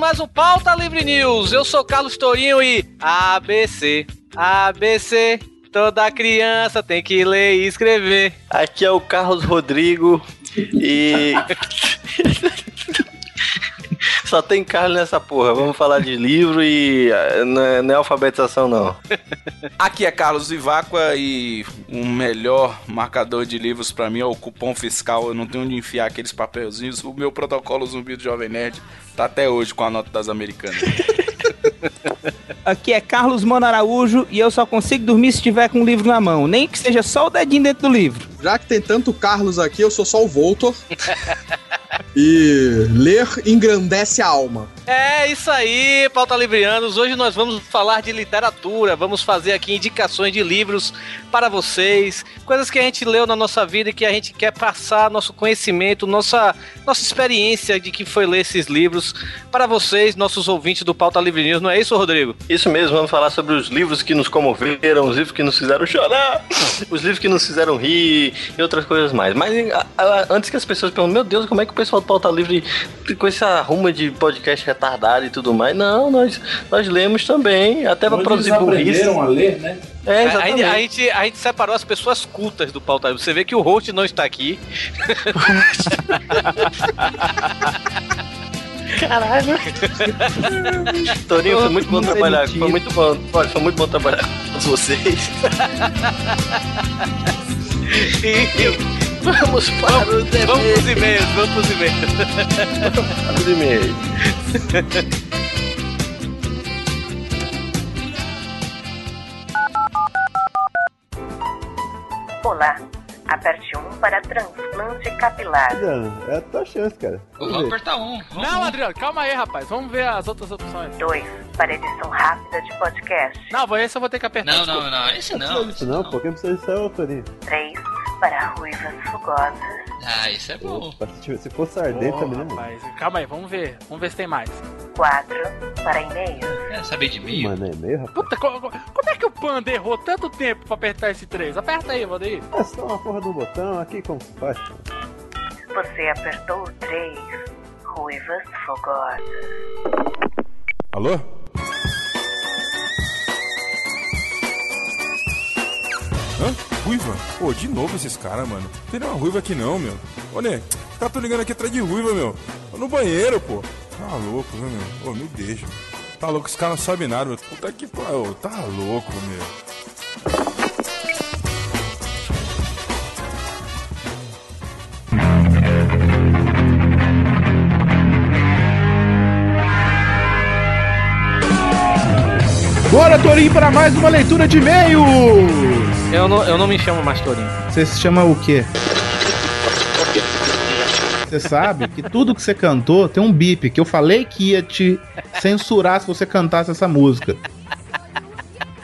Mais um Pauta Livre News. Eu sou Carlos Tourinho e ABC, ABC, toda criança tem que ler e escrever. Aqui é o Carlos Rodrigo e. Só tem Carlos nessa porra. Vamos falar de livro e ah, não é, não é alfabetização, não. Aqui é Carlos Ivacqua e o melhor marcador de livros pra mim é o cupom fiscal. Eu não tenho onde enfiar aqueles papelzinhos. O meu protocolo zumbi do Jovem Nerd tá até hoje com a nota das americanas. Aqui é Carlos Mano Araújo e eu só consigo dormir se tiver com o livro na mão, nem que seja só o dedinho dentro do livro. Já que tem tanto Carlos aqui, eu sou só o Voltor. e ler engrandece a alma. É isso aí, Pauta Livrianos. Hoje nós vamos falar de literatura. Vamos fazer aqui indicações de livros para vocês, coisas que a gente leu na nossa vida e que a gente quer passar nosso conhecimento, nossa, nossa experiência de que foi ler esses livros para vocês, nossos ouvintes do Pauta Livre News. Não é isso, Rodrigo? Isso mesmo, vamos falar sobre os livros que nos comoveram, os livros que nos fizeram chorar, os livros que nos fizeram rir e outras coisas mais. Mas a- a- antes que as pessoas perguntem, meu Deus, como é que o pessoal do Pauta Livre com essa ruma de podcast retardado e tudo mais? Não, nós, nós lemos também, até pra produzir burrice. a ler, né? É, A, exatamente. a gente, a gente separou as pessoas cultas do Pauta Livre. Você vê que o host não está aqui. Torinho, foi muito bom trabalhar. Foi muito bom. Olha, foi muito bom trabalhar com vocês. Vamos para os Vamos pros e-mails, vamos pros e-mails. Os e-mails. Olá. Aperte 1 para transplante capilar. É a tua chance, cara. Vamos apertar um. Vamos. Não, Adriano, calma aí, rapaz. Vamos ver as outras opções. 2 para edição rápida de podcast. Não, esse eu vou ter que apertar. Não, desculpa. não, não, esse Não não. precisa disso esse não, pô. Quem precisa disso é o Torinho. 3 para ruivas fugosas. Ah, esse é bom. Opa, se, ardente Pô, também, né, rapaz, calma aí, vamos ver. Vamos ver se tem mais. 4 para e-mails. É, saber de meio. Mano, é meio, rapaz. Puta, co- co- como é que o Panda errou tanto tempo pra apertar esse 3? Aperta aí, Valdeir. É só uma porra do botão aqui, como se faz? Você apertou o 3. Ruivas fogosas. Alô? Hã? Ruiva? Pô, de novo esses caras, mano. Não tem nenhuma ruiva aqui não, meu. Ô, os caras tão ligando aqui atrás de ruiva, meu. Tô no banheiro, pô. Tá louco, né, meu? Ô, me deixa. Tá louco, os caras não sabem nada, meu. Puta que pariu. Tá louco, meu. Bora, Torinho, para mais uma leitura de e-mails! Eu não, eu não me chamo mais Torinho. Você se chama o quê? Você sabe que tudo que você cantou tem um bip, que eu falei que ia te censurar se você cantasse essa música.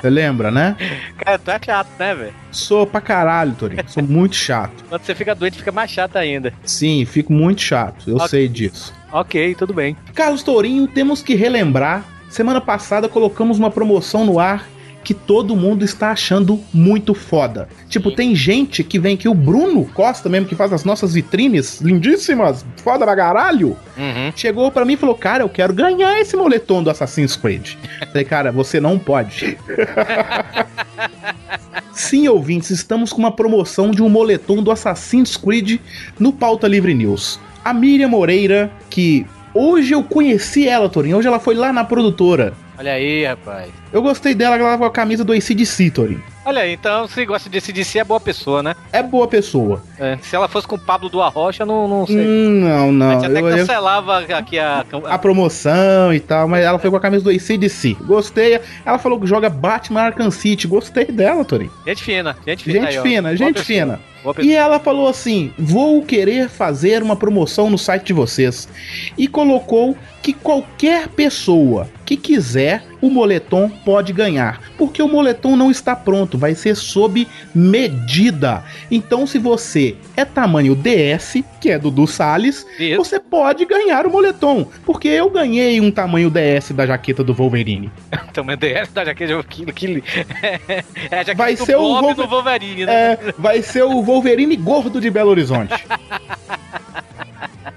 Você lembra, né? Cara, tu é chato, né, velho? Sou pra caralho, Torinho. Sou muito chato. Quando você fica doente, fica mais chato ainda. Sim, fico muito chato. Eu Ok. sei disso. Ok, tudo bem. Carlos Tourinho, temos que relembrar. Semana passada colocamos uma promoção no ar que todo mundo está achando muito foda. Tipo, tem gente que vem aqui, o Bruno Costa mesmo, que faz as nossas vitrines lindíssimas, foda pra caralho. Uhum. Chegou pra mim e falou: Cara, eu quero ganhar esse moletom do Assassin's Creed. Falei, cara, você não pode. Sim, ouvintes, estamos com uma promoção de um moletom do Assassin's Creed no Pauta Livre News. A Miriam Moreira, que hoje eu conheci ela, Torinho, hoje ela foi lá na produtora. Olha aí, rapaz. Eu gostei dela, ela com a camisa do ACDC, Torinho. Olha aí, então se gosta de CDC é boa pessoa, né? É boa pessoa. É, se ela fosse com o Pablo do Arrocha, não, não sei. Hum, não, a não. gente até Eu- eu- cancelava aqui a. a promoção e tal, mas ela foi com a camisa do ACDC. Gostei. Ela falou que joga Batman Arkham City. Gostei dela, Torinho. Gente fina, gente fina. Gente aí, ó. fina, Boa gente fina. E ela falou assim: vou querer fazer uma promoção no site de vocês. E colocou que qualquer pessoa que quiser, o moletom pode ganhar. Porque o moletom não está pronto, vai ser sob medida. Então, se você é tamanho DS, que é Dudu Salles, Isso. você pode ganhar o moletom. Porque eu ganhei um tamanho DS da jaqueta do Wolverine. Também DS da jaqueta que, que, é a jaqueta Vai do ser o Wolver- do Wolverine, né? É, vai ser o Wolverine gordo de Belo Horizonte.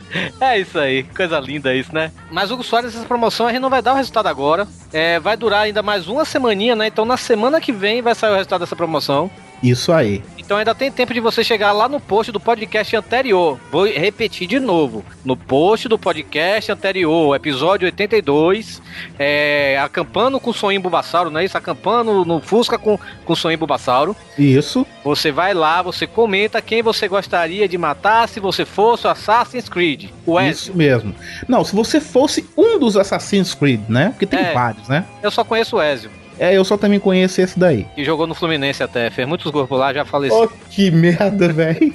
É isso aí, coisa linda isso, né? Mas Hugo Soares, essa promoção a gente não vai dar o resultado agora. É, vai durar ainda mais uma semaninha, né? Então na semana que vem vai sair o resultado dessa promoção. Isso aí. Então ainda tem tempo de você chegar lá no post do podcast anterior. Vou repetir de novo. No post do podcast anterior, episódio 82, é, acampando com o Soninho Bulbasauro, não é isso? Acampando no Fusca com, com o Soninho Bulbasauro. Isso. Você vai lá, você comenta quem você gostaria de matar se você fosse o Assassin's Creed. O Ezio. Isso mesmo. Não, se você fosse um dos Assassin's Creed, né? Porque tem É. vários, né? Eu só conheço o Ezio, É, eu só também conheço esse daí. que jogou no Fluminense até, fez muitos gols por lá, já faleceu. Oh, que merda, velho.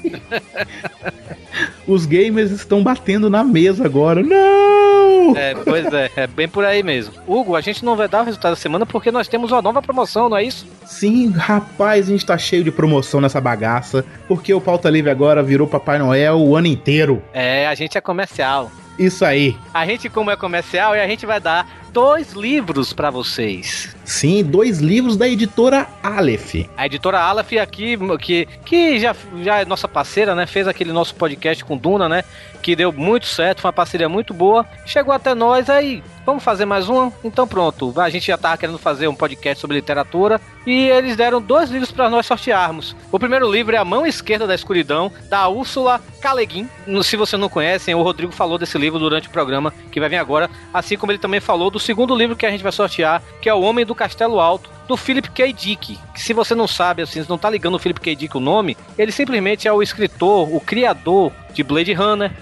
Os gamers estão batendo na mesa agora. Não! É, pois é, é bem por aí mesmo. Hugo, a gente não vai dar o resultado da semana porque nós temos uma nova promoção, não é isso? Sim, rapaz, a gente tá cheio de promoção nessa bagaça. Porque o Pauta Livre agora virou Papai Noel o ano inteiro. É, a gente é comercial. Isso aí. A gente, como é comercial, e a gente vai dar dois livros pra vocês. Sim, dois livros da editora Aleph. A editora Aleph aqui, que, que já, já é nossa parceira, né? Fez aquele nosso podcast com Duna, né? Que deu muito certo, foi uma parceria muito boa. Chegou até nós aí. Vamos fazer mais uma? Então pronto. A gente já tava querendo fazer um podcast sobre literatura. E eles deram dois livros para nós sortearmos. O primeiro livro é A Mão Esquerda da Escuridão, da Úrsula Caleguin. Se você não conhecem, o Rodrigo falou desse livro durante o programa que vai vir agora. Assim como ele também falou do segundo livro que a gente vai sortear, que é O Homem do Castelo Alto, do Philip K. Dick. Que se você não sabe, assim, não tá ligando o Philip K. Dick o nome, ele simplesmente é o escritor, o criador de Blade Runner,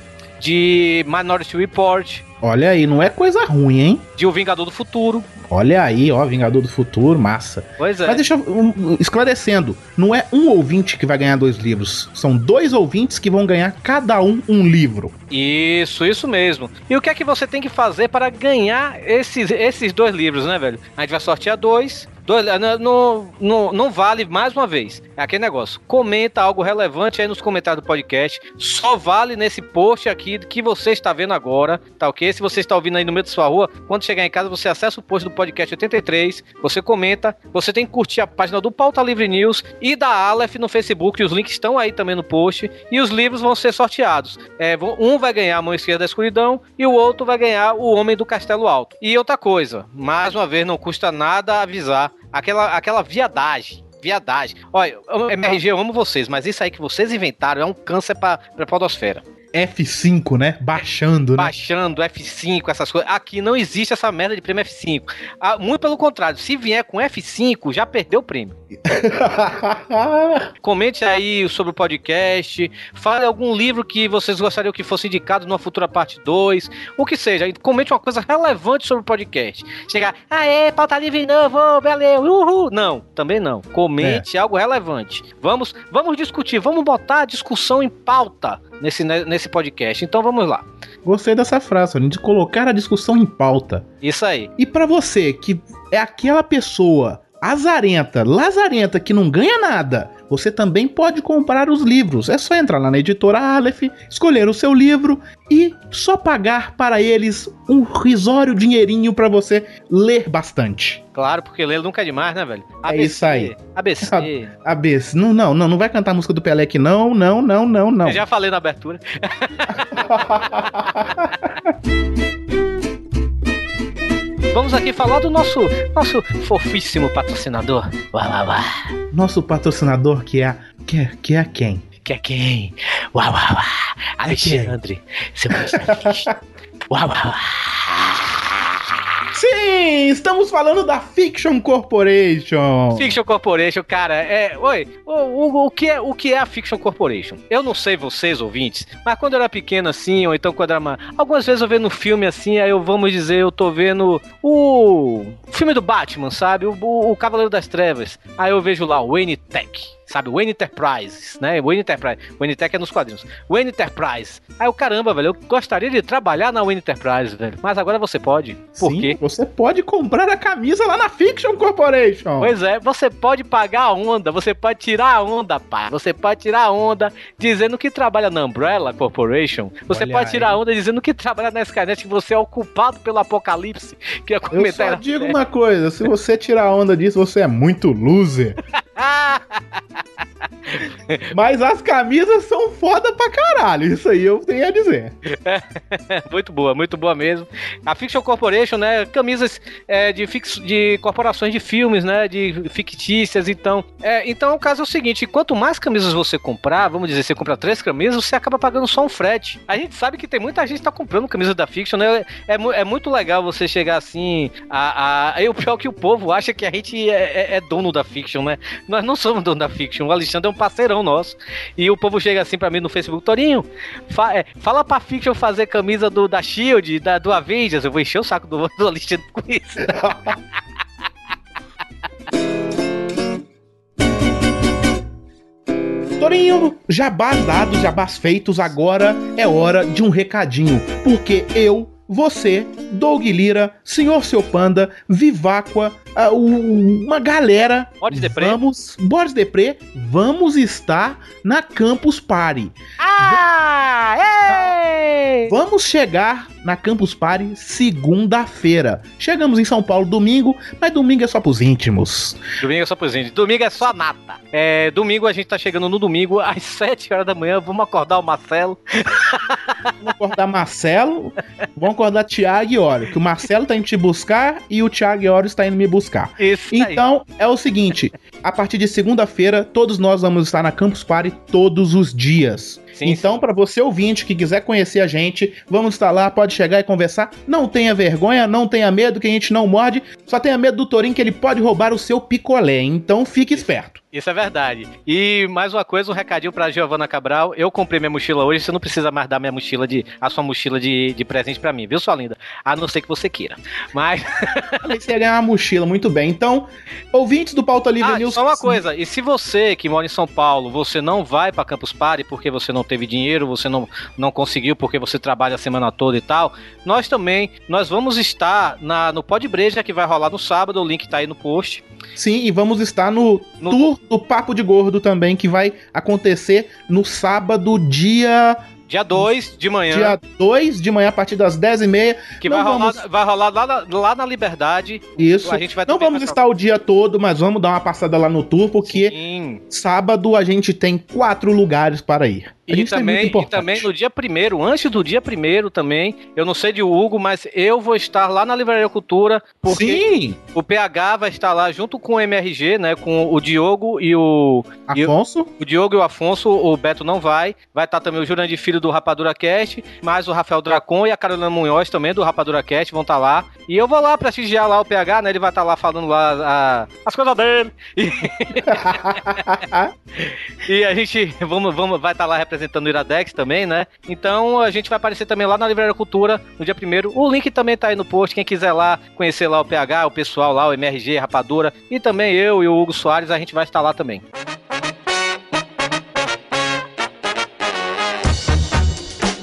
de Minority Report, Olha aí, não é coisa ruim, hein? de O Vingador do Futuro. Olha aí, ó, Vingador do Futuro, massa. Pois é. Mas deixa eu um, esclarecendo, não é um ouvinte que vai ganhar dois livros, são dois ouvintes que vão ganhar cada um um livro. Isso, isso mesmo. E o que é que você tem que fazer para ganhar esses, esses dois livros, né, velho? A gente vai sortear dois. Dois não, não, não, não vale mais uma vez. É aquele negócio. Comenta algo relevante aí nos comentários do podcast. Só vale nesse post aqui que você está vendo agora, tá ok? Se você está ouvindo aí no meio da sua rua, quando chegar em casa, você acessa o post do podcast 83, você comenta, você tem que curtir a página do Pauta Livre News e da Aleph no Facebook, os links estão aí também no post, e os livros vão ser sorteados. É, um vai ganhar a Mão Esquerda da Escuridão e o outro vai ganhar o Homem do Castelo Alto. E outra coisa, mais uma vez, não custa nada avisar aquela, aquela viadagem. Viadagem. Olha, MRG, eu amo vocês, mas isso aí que vocês inventaram é um câncer pra, pra podosfera. F5, né? Baixando, né? Baixando F5, essas coisas. Aqui não existe essa merda de prêmio F5. Ah, muito pelo contrário, se vier com F5, já perdeu o prêmio. Comente aí sobre o podcast. Fale algum livro que vocês gostariam que fosse indicado numa futura parte 2. O que seja. Comente uma coisa relevante sobre o podcast. Chegar, aê, pauta livre novo, beleza, uhul. Não, também não. Comente algo relevante. Vamos, vamos discutir, vamos botar a discussão em pauta nesse, nesse podcast. Então vamos lá. Gostei dessa frase, de colocar a discussão em pauta. Isso aí. E pra você que é aquela pessoa azarenta, lazarenta, que não ganha nada, você também pode comprar os livros. É só entrar lá na editora Aleph, escolher o seu livro e só pagar para eles um risório dinheirinho pra você ler bastante. Claro, porque ler nunca é demais, né, velho? É isso aí. ABC. ABC. Não, não, não, não vai cantar a música do Pelé aqui, não, não, não, não, não. Eu já falei na abertura. Vamos aqui falar do nosso nosso fofíssimo patrocinador. Uá, uá, uá. Nosso patrocinador que é, que é, que é quem? Que é quem? Uá, uá, uá. Alexandre, seu Uá, uá, uá. Sim, estamos falando da Fiction Corporation. Fiction Corporation, cara, é. Oi, o, o, o que é, o que é a Fiction Corporation? Eu não sei vocês, ouvintes, mas quando eu era pequeno assim, ou então quando era. uma- Algumas vezes eu vendo um filme assim, aí eu vamos dizer, eu tô vendo o filme do Batman, sabe? O, o, o Cavaleiro das Trevas. Aí eu vejo lá o Wayne Tech. Sabe, Wayne Enterprises, né? Wayne Enterprise. Tech é nos quadrinhos. Wayne Enterprise. Aí o caramba, velho, eu gostaria de trabalhar na Enterprise, velho. Mas agora você pode. Por Sim, quê? Você pode comprar a camisa lá na Fiction Corporation. Pois é, você pode pagar a onda, você pode tirar a onda, pá. Você pode tirar a onda dizendo que trabalha na Umbrella Corporation. Você Olha pode tirar aí. a onda dizendo que trabalha na Skynet, que você é o culpado pelo apocalipse. Que ia Eu comentar. só digo uma coisa, se você tirar a onda disso, você é muito loser. Mas as camisas são foda pra caralho, isso aí eu tenho a dizer. muito boa, muito boa mesmo. A Fiction Corporation, né? Camisas é, de, de corporações de filmes, né? De fictícias, então. É, então o caso é o seguinte: quanto mais camisas você comprar, vamos dizer, você compra três camisas, você acaba pagando só um frete. A gente sabe que tem muita gente que tá comprando camisas da Fiction, né? É, mu- é muito legal você chegar assim. A, a, o pior é que o povo acha que a gente é, é- é dono da Fiction, né? Nós não somos dono da Fiction. O Alexandre é um parceirão nosso. E o povo chega assim pra mim no Facebook, Torinho, fa- é, fala pra Fiction fazer camisa do, da Shield, da, do Avengers. Eu vou encher o saco do, do Alexandre com isso. Torinho, jabás dados, jabás feitos, agora é hora de um recadinho. Porque eu, você, Doug Lira, Senhor Seu Panda, Viváqua, ah, uma galera. Boris Depré. Vamos, Boris Depré, vamos estar na Campus Party. Ah! Vamos chegar na Campus Party segunda-feira. Chegamos em São Paulo domingo, mas domingo é só pros íntimos. Domingo é só presente. Domingo é só nata. É, domingo a gente tá chegando no domingo às 7 horas da manhã. Vamos acordar o Marcelo. Vamos acordar Marcelo, vamos acordar Thiago e Oro, que o Marcelo tá indo te buscar e o Thiago e Oro está indo me buscar. Isso aí. Então, é o seguinte, a partir de segunda-feira, todos nós vamos estar na Campus Party todos os dias. Sim, então, para você ouvinte que quiser conhecer a gente, vamos estar lá, pode chegar e conversar. Não tenha vergonha, não tenha medo que a gente não morde, só tenha medo do Torinho que ele pode roubar o seu picolé. Então, fique esperto. Isso é verdade. E mais uma coisa, um recadinho pra Giovana Cabral. Eu comprei minha mochila hoje, você não precisa mais dar minha mochila de. a sua mochila de, de presente pra mim, viu, sua linda? A não ser que você queira. Mas. Falei que você ia ganhar uma mochila, muito bem. Então, ouvintes do Pauta Livre Ah, News. só uma coisa, e se você que mora em São Paulo, você não vai pra Campus Party porque você não teve dinheiro, você não, não conseguiu porque você trabalha a semana toda e tal, nós também, nós vamos estar na, no Pod Breja que vai rolar no sábado, o link tá aí no post. Sim, e vamos estar no, tour do Papo de Gordo também, que vai acontecer no sábado, dia. Dia 2 de manhã. Dia 2 de manhã, a partir das 10h30. Que Não vai rolar, vamos- vai rolar lá, na, lá na Liberdade. Isso. A gente vai não vamos estar o dia todo, mas vamos dar uma passada lá no tour, porque Sim. sábado a gente tem quatro lugares para ir. E também, e também no dia primeiro, antes do dia primeiro também, eu não sei de Hugo, mas eu vou estar lá na Livraria Cultura, porque Sim! o PH vai estar lá junto com o MRG, né, com o Diogo e o... e o- Afonso? o Diogo e o Afonso, o Beto não vai. Vai estar também o Jurandir Filho do Rapadura Cast, mais o Rafael Dracon e a Carolina Munhoz também do Rapadura Cast vão estar lá. E eu vou lá prestigiar lá o PH, né? Ele vai estar lá falando lá a- as coisas dele. E, e a gente vamos, vamos, vai estar lá representando o Iradex também, né? Então a gente vai aparecer também lá na Livraria Cultura no dia primeiro. O link também tá aí no post. Quem quiser lá conhecer lá o PH, o pessoal lá, o MRG, Rapadura e também eu e o Hugo Soares, a gente vai estar lá também.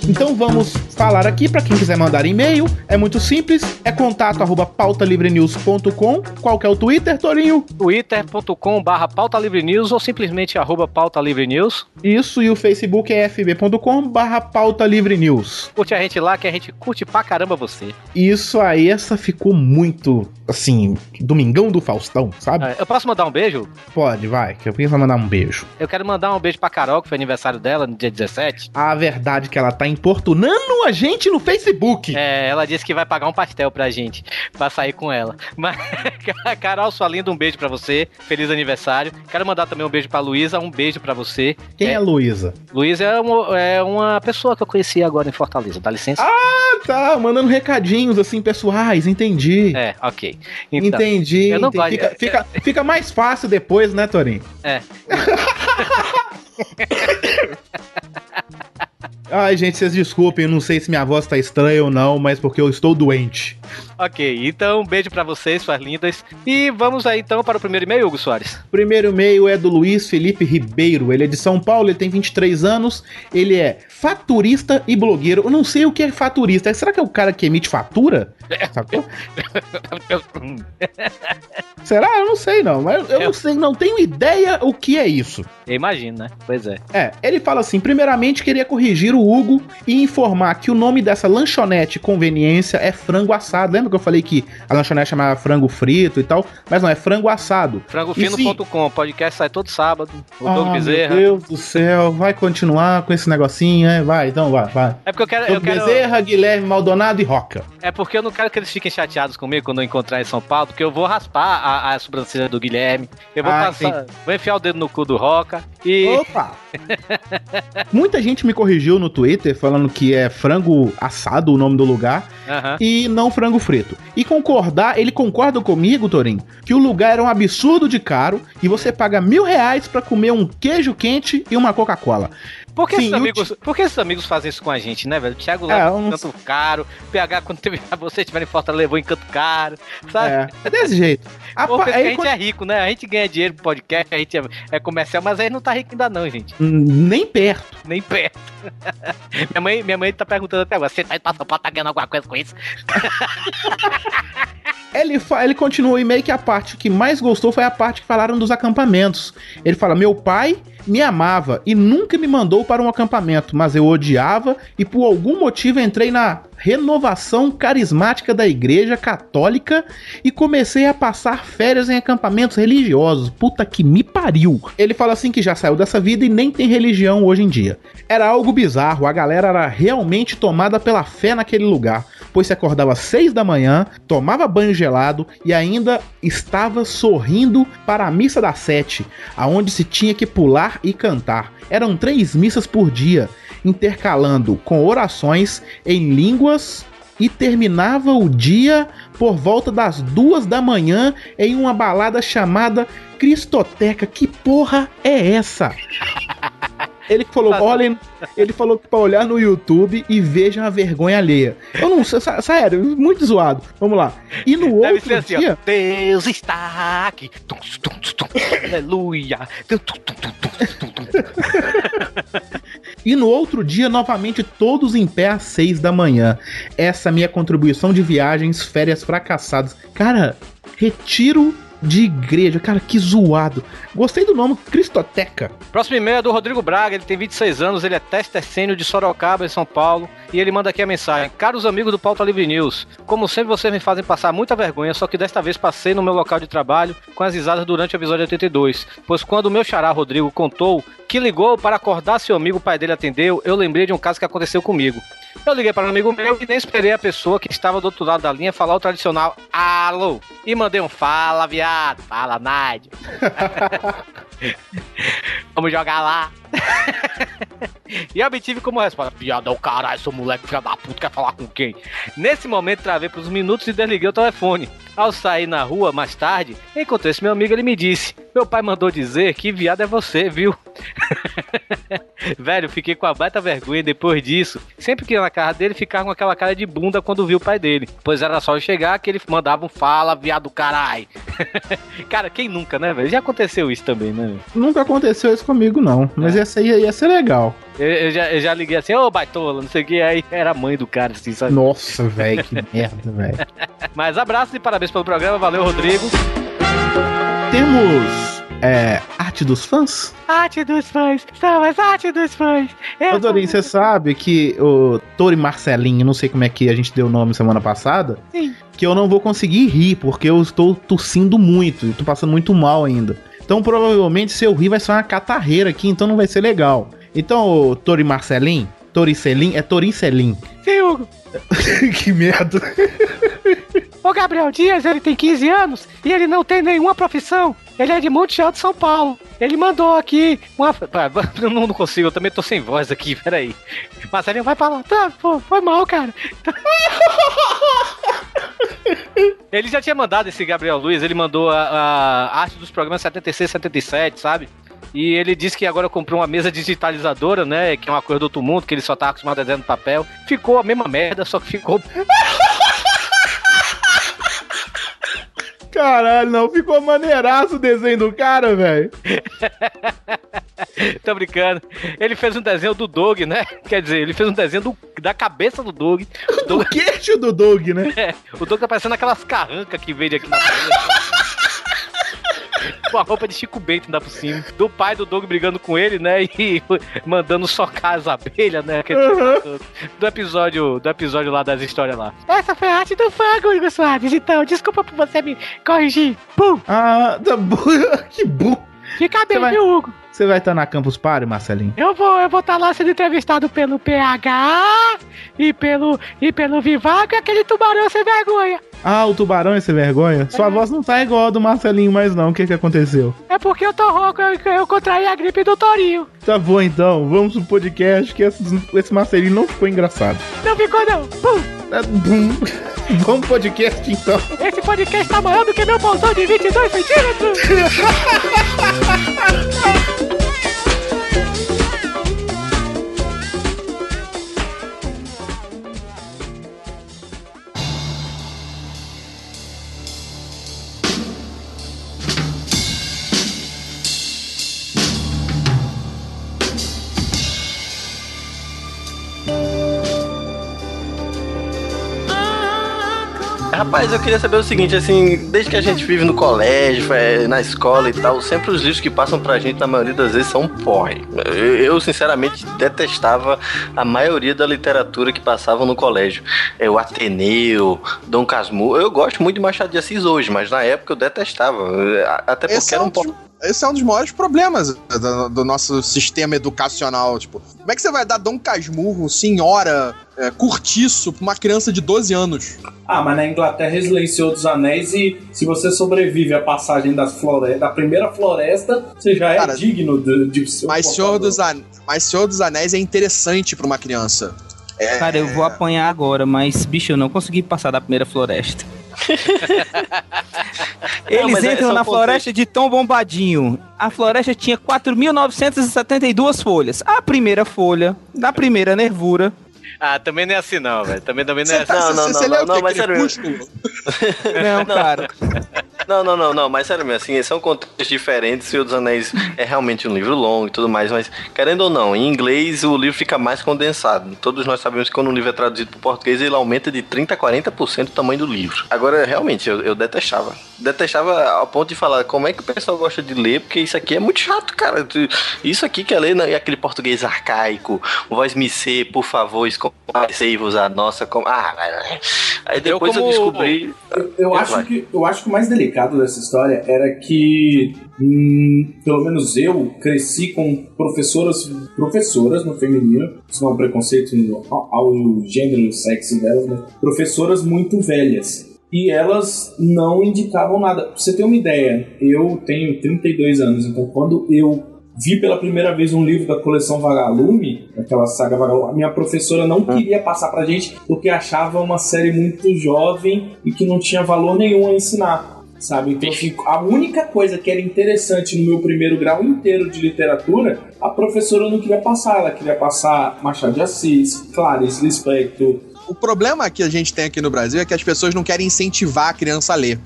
Então vamos falar aqui para quem quiser mandar e-mail. É muito simples, é contato arroba pautalivrenews.com. Qual que é o Twitter, Torinho? twitter.com barra pauta livre news ou simplesmente arroba pauta livre news. Isso, e o Facebook é fb.com barra pauta livre news. Curte a gente lá que a gente curte pra caramba você. Isso aí, essa ficou muito, assim, Domingão do Faustão, sabe? É, Eu posso mandar um beijo? Pode, vai, que eu penso mandar um beijo. Eu quero mandar um beijo pra Carol, que foi aniversário dela no dia 17. A verdade é que ela tá importunando a gente no Facebook. É, ela disse que vai pagar um pastel pra gente, pra sair com ela. Mas, Carol, sua linda, um beijo pra você. Feliz aniversário. Quero mandar também um beijo pra Luísa, um beijo pra você. Quem é, a Luísa? Luísa é uma, é uma pessoa que eu conheci agora em Fortaleza, dá licença? Ah, tá, mandando recadinhos assim, pessoais, entendi. É, ok. Então, entendi. entendi. gosto- Fica, fica, fica mais fácil depois, né, Torinho? É. Ai, gente, vocês desculpem, eu não sei se minha voz tá estranha ou não, mas porque eu estou doente. Ok, então um beijo pra vocês, suas lindas. E vamos aí então para o primeiro e-mail, Hugo Soares. O primeiro e-mail é do Luiz Felipe Ribeiro. Ele é de São Paulo, ele tem 23 anos. Ele é faturista e blogueiro. Eu não sei o que é faturista. Será que é o cara que emite fatura? Sacou? Será? Eu não sei, não. Mas eu não sei, não tenho ideia o que é isso. Eu imagino, né? Pois é. É, ele fala assim: primeiramente queria corrigir o Hugo e informar que o nome dessa lanchonete conveniência é frango assado. Lembra que eu falei que a lanchonete chamava frango frito e tal? Mas não, é frango assado. Sim- Frangofino.com, o podcast sai todo sábado. O Doug Ah, Bezerra. Meu Deus do céu, vai continuar com esse negocinho, é? Vai, então vai, vai. É porque eu quero. Eu Doug quero Bezerra, Guilherme Maldonado e Roca. é porque eu não quero que eles fiquem chateados comigo quando eu encontrar em São Paulo, porque eu vou raspar a, a sobrancelha do Guilherme. Eu vou Ah, passar. Vou enfiar o dedo no cu do Roca. E. Opa! Muita gente me corrigiu no Twitter falando que é frango assado o nome do lugar Aham. e não frango frito. E concordar, ele concorda comigo, Torinho, que o lugar era um absurdo de caro e você paga mil reais pra comer um queijo quente e uma Coca-Cola. Por que, Sim, esses amigos, por que esses amigos fazem isso com a gente, né, velho? O Thiago É, eu em não canto caro, PH, quando teve, você estiver em Fortaleza, levou em canto caro, sabe? É, é desse jeito. A pa- aí a gente quando- é rico, né? A gente ganha dinheiro pro podcast, a gente é, é comercial, mas a gente não tá rico ainda não, gente. Nem perto. Nem perto. minha, mãe, minha mãe tá perguntando até agora, você tá pra São Paulo, tá ganhando alguma coisa com isso? Ele, fa- ele continua e meio que a parte que mais gostou foi a parte que falaram dos acampamentos. Ele fala: Meu pai me amava e nunca me mandou para um acampamento, mas eu odiava e por algum motivo entrei na renovação carismática da Igreja Católica e comecei a passar férias em acampamentos religiosos. Puta que me pariu. Ele fala assim que já saiu dessa vida e nem tem religião hoje em dia. Era algo bizarro, a galera era realmente tomada pela fé naquele lugar, pois se acordava às seis da manhã, tomava banho gelado e ainda estava sorrindo para a missa das sete, aonde se tinha que pular e cantar. Eram três missas por dia, intercalando com orações em e terminava o dia por volta das duas da manhã em uma balada chamada Cristoteca. Que porra é essa? Ele falou, olhem, ele falou que pra olhar no YouTube e vejam a vergonha alheia. Eu não sei, sé- sério, muito zoado. Vamos lá. E no outro assim, dia, ó. Deus está aqui. Tum, tum, tum, tum. Aleluia. E no outro dia, novamente, todos em pé às seis da manhã. Essa é minha contribuição de viagens, férias fracassadas. Cara, retiro de igreja. Cara, que zoado. Gostei do nome Cristoteca. Próximo e-mail é do Rodrigo Braga, ele tem 26 anos, ele é tester sênior de Sorocaba, em São Paulo, e ele manda aqui a mensagem: Caros amigos do Pauta Livre News, como sempre vocês me fazem passar muita vergonha, só que desta vez passei no meu local de trabalho com as risadas durante o episódio 82, pois quando o meu xará Rodrigo contou que ligou para acordar seu amigo, o pai dele atendeu, eu lembrei de um caso que aconteceu comigo. Eu liguei para um amigo meu e nem esperei a pessoa que estava do outro lado da linha falar o tradicional alô. E mandei um fala, viado, fala, Nádia. Vamos jogar lá. e obtive como resposta: Viado, é o caralho, seu moleque, filho da puta, quer falar com quem? Nesse momento, travei por uns minutos e desliguei o telefone. Ao sair na rua mais tarde, encontrei esse meu amigo ele me disse: Meu pai mandou dizer que viado é você, viu? Velho, fiquei com a baita vergonha depois disso. Sempre que ia na casa dele, ficava com aquela cara de bunda quando viu o pai dele. Pois era só eu chegar que ele mandava um fala, viado caralho. cara, quem nunca, né, velho? Já aconteceu isso também, né? Nunca aconteceu isso comigo, não. Mas essa aí ia ser legal. Eu, eu já, eu já liguei assim, ô baitola, não sei o que, aí era a mãe do cara, assim, sabe? Nossa, velho, que merda, velho. Mas abraço e parabéns pelo programa, valeu, Rodrigo. Temos é, arte dos fãs? Arte dos fãs, são as arte dos fãs. Ô, Dorinho, você sabe que o Tori Marcelinho, não sei como é que a gente deu o nome semana passada, Sim. que eu não vou conseguir rir, porque eu estou tossindo muito, eu tô passando muito mal ainda. Então, provavelmente, se eu rir, vai ser uma catarreira aqui, então não vai ser legal. Então, ô, Tori Marcelinho, Toricelim, é Toricelim. Sim, Hugo. que merda. O Gabriel Dias, ele tem 15 anos e ele não tem nenhuma profissão. Ele é de Monte Alto, São Paulo. Ele mandou aqui uma. Não, não consigo, eu também tô sem voz aqui, peraí. Marcelinho vai pra lá. Tá, pô, foi mal, cara. Ele já tinha mandado esse Gabriel Luiz, ele mandou a, a arte dos programas 76, 77, sabe? E ele disse que agora comprou uma mesa digitalizadora, né? Que é uma coisa do outro mundo, que ele só tá acostumado a desenhar no papel. Ficou a mesma merda, só que ficou. Caralho, não, ficou maneiraço o desenho do cara, velho. Tô brincando. Ele fez um desenho do Doug, né? Quer dizer, ele fez um desenho do- da cabeça do Doug. Do queixo do Doug, né? É, o Doug tá parecendo aquelas carrancas que vende aqui na. Com a roupa de Chico Bento ainda por cima. Do pai do Doug brigando com ele, né? E mandando socar as abelhas, né? Uhum. Do episódio, do episódio lá das histórias lá. Essa foi a arte do fogo, Igor Soares. Então, desculpa por você me corrigir. Pum! Ah, tá bom. que burro. Fica bem, vai- viu, Hugo? Você vai estar na Campus Party, Marcelinho? Eu vou, eu vou estar lá sendo entrevistado pelo PH e pelo, e pelo Vivago e aquele tubarão sem vergonha. Ah, o tubarão é sem vergonha? Sua voz não tá igual a do Marcelinho mais não. O que que aconteceu? É porque eu tô rouco, eu, eu contraí a gripe do Torinho. Tá bom então, vamos pro podcast que esse, esse Marcelinho não ficou engraçado. Não ficou não. Pum. Tá bom. Vamos pro podcast então. Esse podcast tá maior do que meu pulsão de 22 centímetros. Rapaz, eu queria saber o seguinte, assim, desde que a gente vive no colégio, é, na escola e tal, sempre os livros que passam pra gente, na maioria das vezes, são porre. Eu, sinceramente, detestava a maioria da literatura que passavam no colégio. É, o Ateneu, Dom Casmurro. Eu gosto muito de Machado de Assis hoje, mas na época eu detestava. Até porque Esse é era um um pouco. Esse é um dos maiores problemas do, do nosso sistema educacional. Tipo, como é que você vai dar Dom Casmurro, senhora, é, curtiço pra uma criança de 12 anos? Ah, mas na Inglaterra eles leem Senhor dos Anéis e se você sobrevive à passagem das flore da primeira floresta, você já é Cara, digno de, de ser um Mas Senhor, dos An... mas Senhor dos Anéis é interessante pra uma criança. É... Cara, eu vou apanhar agora, mas, bicho, eu não consegui passar da primeira floresta. Eles mas é- entram na floresta de Tom Bombadinho. A floresta tinha 4.972 folhas. A primeira folha, da primeira nervura. Ah, também não é assim não, velho. Também, também não é Você assim. tá- Não, não, não, não, o quê? mas sério mesmo. Não, cara. Não, não, não, não, mas sério mesmo, assim, são contextos diferentes. Senhor dos Anéis é realmente um livro longo e tudo mais, mas querendo ou não, em inglês o livro fica mais condensado. Todos nós sabemos que quando um livro é traduzido para português, ele aumenta de 30% a 40% o tamanho do livro. Agora, realmente, eu, eu detestava. Detestava ao ponto de falar como é que o pessoal gosta de ler, porque isso aqui é muito chato, cara. Isso aqui que é ler é aquele português arcaico, voz me ser, por favor, escomecei-vos a nossa. Com... Ah, aí depois eu, como- descobri. Eu, eu Vai. acho que, eu acho que o mais delicado dessa história era que, hum, pelo menos eu, cresci com professoras, professoras no feminino, isso não é um preconceito ao, ao gênero e sexo delas, mas professoras muito velhas. E elas não indicavam nada. Pra você ter uma ideia, eu tenho 32 anos, então quando eu vi pela primeira vez um livro da coleção Vagalume, aquela saga Vagalume, a minha professora não queria passar pra gente porque achava uma série muito jovem e que não tinha valor nenhum a ensinar. Sabe? Então, assim, a única coisa que era interessante no meu primeiro grau inteiro de literatura, a professora não queria passar. Ela queria passar Machado de Assis, Clarice Lispector. O problema que a gente tem aqui no Brasil é que as pessoas não querem incentivar a criança a ler.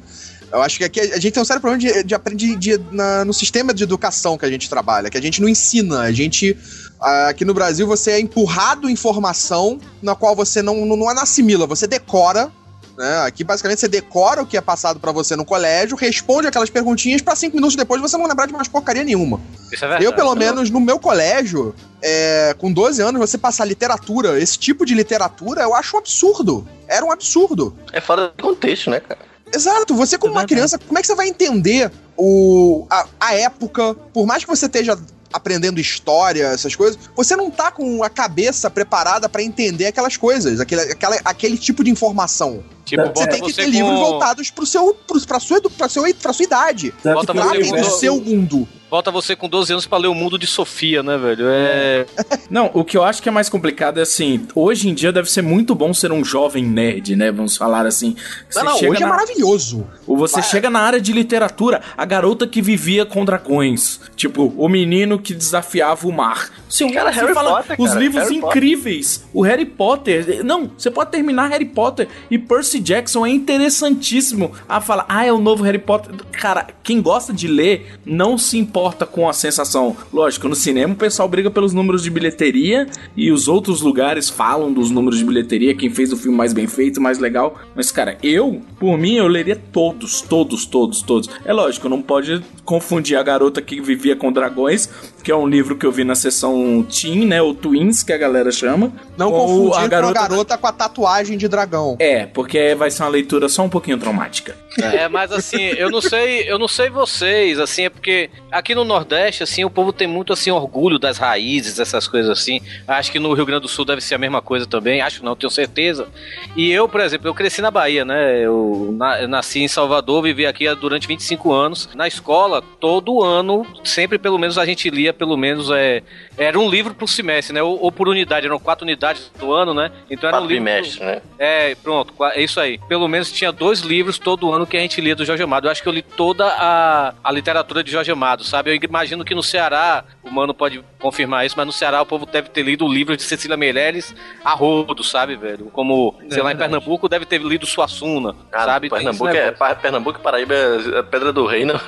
Eu acho que aqui a gente tem um sério problema de, de aprender de- na- no sistema de educação que a gente trabalha, que a gente não ensina. A gente. ah, Aqui no Brasil você é empurrado informação na qual você não, não, não assimila, você decora. Né? Aqui basicamente você decora o que é passado pra você no colégio, responde aquelas perguntinhas pra cinco minutos depois você não lembrar de mais porcaria nenhuma. Isso é verdade. Eu, pelo menos, no meu colégio, é, com 12 anos, você passar literatura, esse tipo de literatura, eu acho um absurdo. Era um absurdo. É fora do contexto, né, cara? Exato, você como É uma criança, como é que você vai entender o, a, a época, por mais que você esteja aprendendo história, essas coisas, você não tá com a cabeça preparada pra entender aquelas coisas, aquele, aquela, aquele tipo de informação. Tipo, Você tem que ter com... livros voltados pro seu, pro, pra, sua, pra, sua, pra sua idade. Você tem com- do seu mundo. Falta você com 12 anos pra ler o mundo de Sofia, né, velho? É. Não, o que eu acho que é mais complicado é assim, hoje em dia deve ser muito bom ser um jovem nerd, né? Vamos falar assim. Você Não, não, chega hoje é na- maravilhoso. Ou você chega na área de literatura, a garota que vivia com dragões. Tipo, o menino que desafiava o mar. Olha, Cara, você Harry fala, Potter, os cara, livros Harry Potter. incríveis. O Harry Potter. Não, você pode terminar Harry Potter e Percy Jackson é interessantíssimo. Ah, fala, ah, é o novo Harry Potter. Cara, quem gosta de ler não se importa com a sensação. Lógico, no cinema o pessoal briga pelos números de bilheteria e os outros lugares falam dos números de bilheteria, quem fez o filme mais bem feito, mais legal. Mas, cara, eu, por mim, eu leria todos, todos, todos, todos. É lógico, não pode confundir a garota que vivia com dragões, que é um livro que eu vi na sessão Teen, né? O Twins, que a galera chama. Não com confundir a com a garota. garota com a tatuagem de dragão. É, porque vai ser uma leitura só um pouquinho traumática. É, mas assim, eu não sei, eu não sei vocês, assim, é porque aqui no Nordeste, assim, o povo tem muito assim orgulho das raízes, essas coisas assim. Acho que no Rio Grande do Sul deve ser a mesma coisa também, acho não, tenho certeza. E eu, por exemplo, eu cresci na Bahia, né? Eu, na- eu nasci em Salvador, vivi aqui durante 25 anos. Na escola, todo ano, sempre pelo menos a gente lia, pelo menos é, era um livro por semestre, né? Ou, ou por unidade, eram quatro unidades do ano, né? Então era um Quatro livro trimestres, né? é, pronto, é isso aí. Pelo menos tinha dois livros todo ano que a gente lia do Jorge Amado. Eu acho que eu li toda a, a literatura de Jorge Amado, sabe? Eu imagino que no Ceará, o Mano pode confirmar isso, mas no Ceará o povo deve ter lido o livro de Cecília Meirelles a rodo, sabe, velho? Como, sei lá, em verdade. Pernambuco deve ter lido Suassuna, Ah, sabe? Pernambuco, é, Pernambuco e Paraíba é a pedra do reino.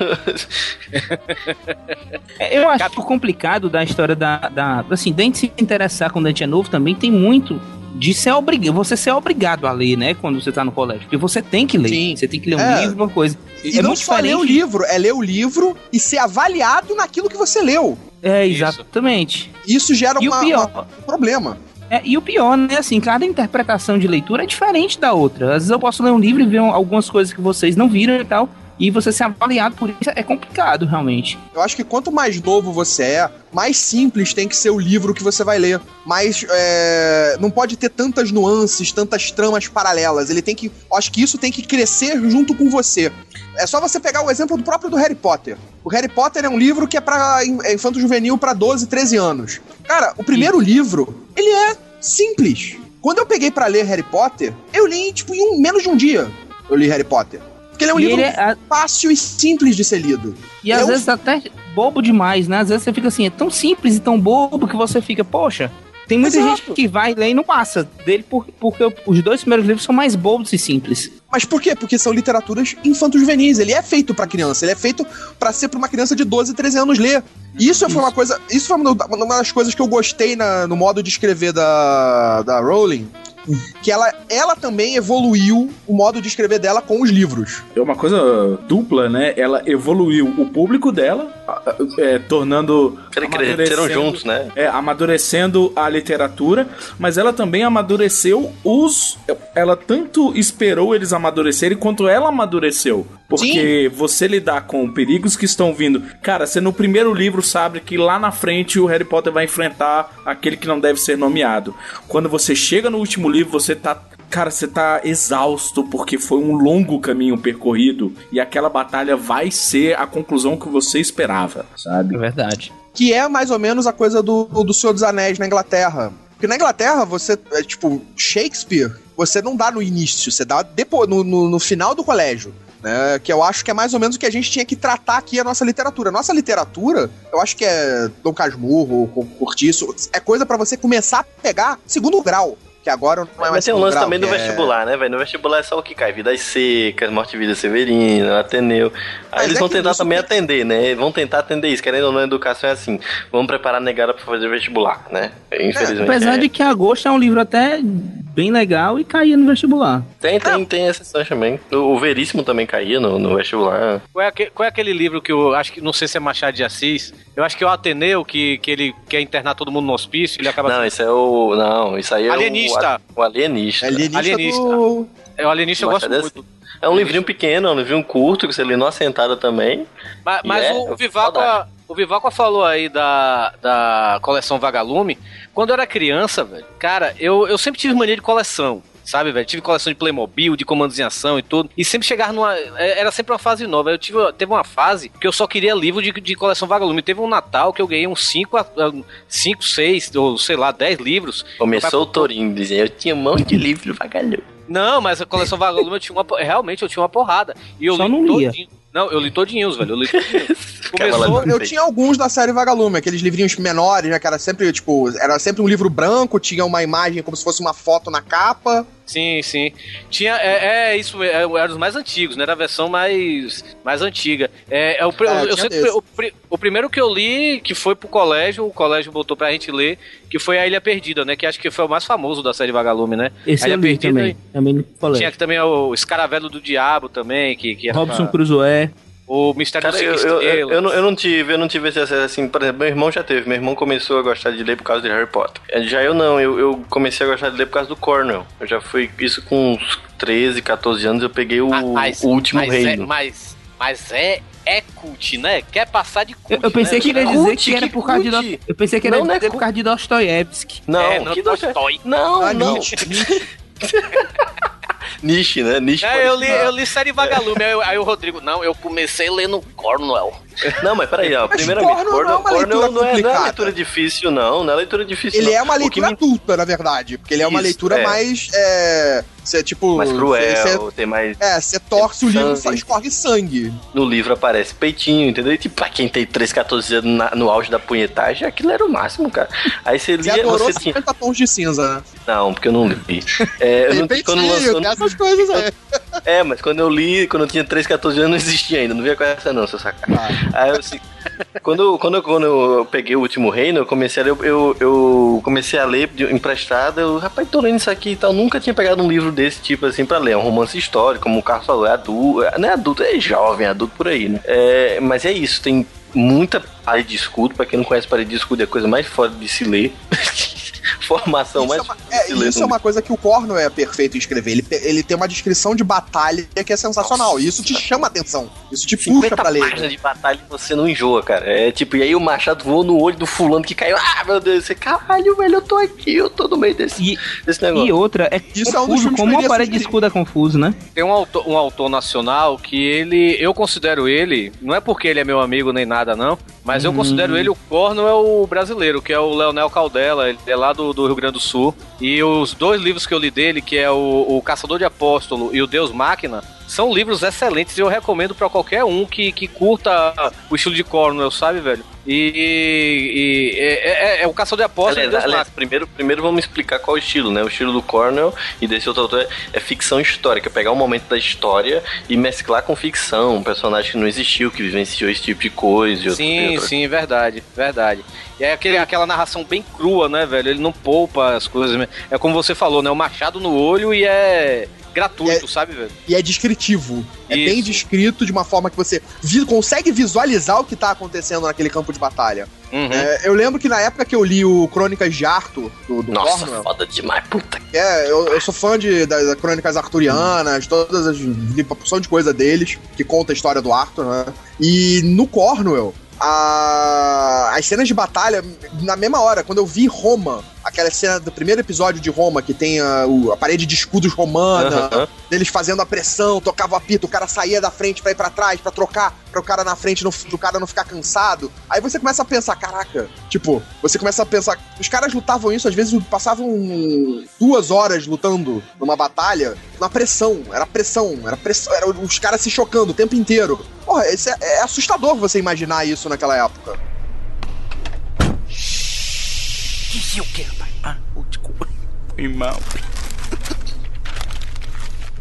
É, Eu acho complicado da história da, da. Assim, gente se interessar quando a gente é novo também tem muito de ser obrigado. Você ser obrigado a ler, né? Quando você tá no colégio. Porque você tem que ler. Você tem que ler um É. livro, uma coisa. E não só ler o livro, é ler o livro e ser avaliado naquilo que você leu. É, exatamente. Isso gera E o uma- pior- uma- um problema. É, e o pior, né? Assim, cada interpretação de leitura é diferente da outra. Às vezes eu posso ler um livro e ver um- algumas coisas que vocês não viram e tal. E você ser avaliado por isso é complicado, realmente. Eu acho que quanto mais novo você é, mais simples tem que ser o livro que você vai ler. Mas é, não pode ter tantas nuances, tantas tramas paralelas. Ele tem que. Acho que isso tem que crescer junto com você. É só você pegar o exemplo do próprio do Harry Potter. O Harry Potter é um livro que é in- é infanto juvenil pra 12, 13 anos. Cara, o primeiro livro, ele é simples. Quando eu peguei pra ler Harry Potter, eu li tipo em um- menos de um dia. Eu li Harry Potter. Porque ele é um E livro é- fácil e simples de ser lido. E às É um- vezes até bobo demais, né? Às vezes você fica assim, é tão simples e tão bobo que você fica, poxa. Tem muita Exato. gente que vai ler e não passa dele por- porque os dois primeiros livros são mais bobos e simples. Mas por quê? Porque são literaturas infanto-juvenis. Ele é feito pra criança. Ele é feito pra ser pra uma criança de 12, 13 anos ler. E isso, foi uma coisa. Isso foi uma uma das coisas que eu gostei na- no modo de escrever da, da Rowling. Que ela, ela também evoluiu o modo de escrever dela com os livros. É uma coisa dupla, né? Ela evoluiu o público dela, é, tornando. Eles cresceram juntos, né? É, amadurecendo a literatura, mas ela também amadureceu os. Ela tanto esperou eles amadurecerem quanto ela amadureceu. Porque você lidar com perigos que estão vindo. Cara, você no primeiro livro sabe que lá na frente o Harry Potter vai enfrentar aquele que não deve ser nomeado. Quando você chega no último livro, você tá. Cara, você tá exausto porque foi um longo caminho percorrido e aquela batalha vai ser a conclusão que você esperava, sabe? É verdade. Que é mais ou menos a coisa do, do Senhor dos Anéis na Inglaterra. Porque na Inglaterra, você. É, tipo, Shakespeare, você não dá no início, você dá depois, no, no, no final do colégio. Né, que eu acho que é mais ou menos o que a gente tinha que tratar aqui a nossa literatura. Nossa literatura, eu acho que é Dom Casmurro, Cortiço, é coisa pra você começar a pegar segundo grau. Que agora não é mais Mas tem um lance grau, também do que é- vestibular, né, velho? No vestibular é só o que cai. Vidas secas, Morte e Vida Severina, Ateneu. Aí Mas eles é vão que tentar isso também atender, né? Vão tentar atender isso. Querendo ou não, a educação é assim. Vamos preparar a negada pra fazer vestibular, né? Infelizmente. Apesar é. de que Agosto é um livro até bem legal e caía no vestibular. Tem, tem, tem exceções também. O o Veríssimo também caía no, no vestibular. Qual é, aque- qual é aquele livro que eu acho que, não sei se é Machado de Assis, eu acho que é o Ateneu, que, que ele quer internar todo mundo no hospício, ele acaba... Não, esse é o. Não, isso aí é Alienista. O. O alienista. Alienista. É o Alienista, eu gosto Machado muito. É um livrinho pequeno, é um livrinho curto, que você lê numa sentada também. Mas, mas é o, o Viváqua, o Viváqua falou aí da, da coleção Vagalume. Quando eu era criança, velho, cara, eu, eu sempre tive mania de coleção. Sabe, velho? Tive coleção de Playmobil, de comandos em ação e tudo. E sempre chegar numa. é, Era sempre uma fase nova. Eu tive, teve uma fase que eu só queria livro de, de coleção vagalume. Teve um Natal que eu ganhei uns 5, 5, 6, ou sei lá, 10 livros. Começou o Torinho dizendo, eu tinha um monte de livro vagalume. Não, mas a coleção vagalume eu tinha uma. Realmente eu tinha uma porrada. E eu Só li não lia. todinho. Não, eu li todinhos, velho. Eu li todinhos. Começou. Eu tinha alguns da série Vagalume, aqueles livrinhos menores, né? Que era sempre, tipo, era sempre um livro branco, tinha uma imagem como se fosse uma foto na capa. Sim, sim. Tinha, é, é isso, é, era os mais antigos, né? Era a versão mais, mais antiga. É, é o, É, eu tinha sei que desse. o, o primeiro que eu li, que foi pro colégio, o colégio botou pra gente ler, que foi A Ilha Perdida, né? Que acho que foi o mais famoso da série Vagalume, né? Esse a eu li também. Também no Tinha colégio. que também o Escaravelo do Diabo também, que, que era Robson pra- Crusoe. O Mistério Cara, eu, eu, eu, não, eu não tive, eu não tive esse acesso assim, por exemplo, meu irmão já teve, meu irmão começou a gostar de ler por causa de Harry Potter. Eh, Já eu não, eu, eu comecei a gostar de ler por causa do Cornell. Eu já fui, isso com uns 13, 14 anos, eu peguei o, Ah, mas- o último mas reino. É, mas, mas é, é cult, né? Quer passar de cult, Eu, eu pensei né? que ele ia dizer que era por causa de. Do- Eu pensei que era Não, não é por causa de Dostoiévski. Não, É, não, que Tolstói. Não, Ah, não. Niche, né? Niche. É, eu li, eu li série Vagalume, aí, aí o Rodrigo, não, eu comecei lendo Cornwell. Não, mas peraí, ó. Mas Primeiramente, Cornell não é uma Cornell leitura não, é, não é leitura difícil, não. Não é leitura difícil. Ele não. é uma leitura me- adulta, na verdade. Porque ele é uma Isso, leitura é. mais. É, você, tipo. Mais cruel, Você, tem mais. é, você torce o livro, só escorre sangue. No livro aparece peitinho, entendeu? E tipo, pra quem tem 3, 14 anos na- no auge da punhetagem, aquilo era o máximo, cara. Aí você Você lia, adorou você tinha. 50 tons de cinza, né? Não, porque eu não li. É, eu não, quando peitinho, lançou, tem essas coisas aí. É, mas quando eu li, quando eu tinha 3, 14 anos, não existia ainda. Não via com essa não, seu sacado. Aí eu assim. Quando, quando, quando eu peguei o último reino, eu comecei a ler, eu, eu comecei a ler emprestado, eu, rapaz, tô lendo isso aqui e tal. Nunca tinha pegado um livro desse tipo assim pra ler. É um romance histórico, como o Carlos falou, é adulto. é- Não é adulto, é jovem, é adulto por aí, né? É, mas é isso, tem muita parede de escudo. Pra quem não conhece parede de escudo, é a coisa mais foda de se ler. Formação Isso, mais é uma, é, isso é uma coisa que o Corno é perfeito em escrever. Ele, ele tem uma descrição de batalha que é sensacional. E isso te chama a atenção. Isso te puxa 50 pra ler. páginas de batalha e você não enjoa, cara. É tipo, e aí o machado voou no olho do fulano que caiu. Ah, meu Deus, você, caralho, velho, eu tô aqui, eu tô no meio desse, E, desse negócio. e outra, é Isso é um confuso, como que eu uma parede de escudo é confuso, né? Tem um autor, um autor nacional que ele. Eu considero ele. Não é porque ele é meu amigo nem nada, não. Mas eu considero ele o corno é o brasileiro, que é o Leonel Caldela. Ele é lá do, do Rio Grande do Sul. E os dois livros que eu li dele, que é o, o Caçador de Apóstolo e o Deus Máquina, são livros excelentes e eu recomendo pra qualquer um que, que curta o estilo de Cornwell, sabe, velho? E, e- é, é- é o Caçador de Apóstolo o Aliás, aliás, primeiro, primeiro vamos explicar qual é o estilo, né? O estilo do Cornell e desse outro autor é, é ficção histórica. Pegar um momento da história e mesclar com ficção. Um personagem que não existiu, que vivenciou esse tipo de coisa. e outro- Sim, sim, verdade, verdade. E é aquele, aquela narração bem crua, né, velho? Ele não poupa as coisas. né? É como você falou, né? O machado no olho e é gratuito, sabe, velho? E é descritivo. É Isso. bem descrito de uma forma que você vi- consegue visualizar o que tá acontecendo naquele campo de batalha. Uhum. É, eu lembro que na época que eu li o Crônicas de Arthur, do, do Nossa, Cornwell, foda demais, puta. É, eu, eu sou fã de, das das crônicas arturianas, todas as. li porção de coisa deles, que conta a história do Arthur, né? E no Cornwell, a- as cenas de batalha, na mesma hora, quando eu vi Roma, aquela cena do primeiro episódio de Roma, que tem a, o- a parede de escudos romana, Aham. deles fazendo a pressão, tocava o apito, o cara saía da frente pra ir pra trás, pra trocar, para o cara na frente, não, pro cara não ficar cansado. Aí você começa a pensar, caraca, tipo, você começa a pensar, os caras lutavam isso, às vezes passavam duas horas lutando numa batalha, na pressão, era pressão, era pressão, era os caras se chocando o tempo inteiro. Porra, isso é, é assustador você imaginar isso naquela época. Disse o quê, rapaz? Ah, desculpa. Foi mal.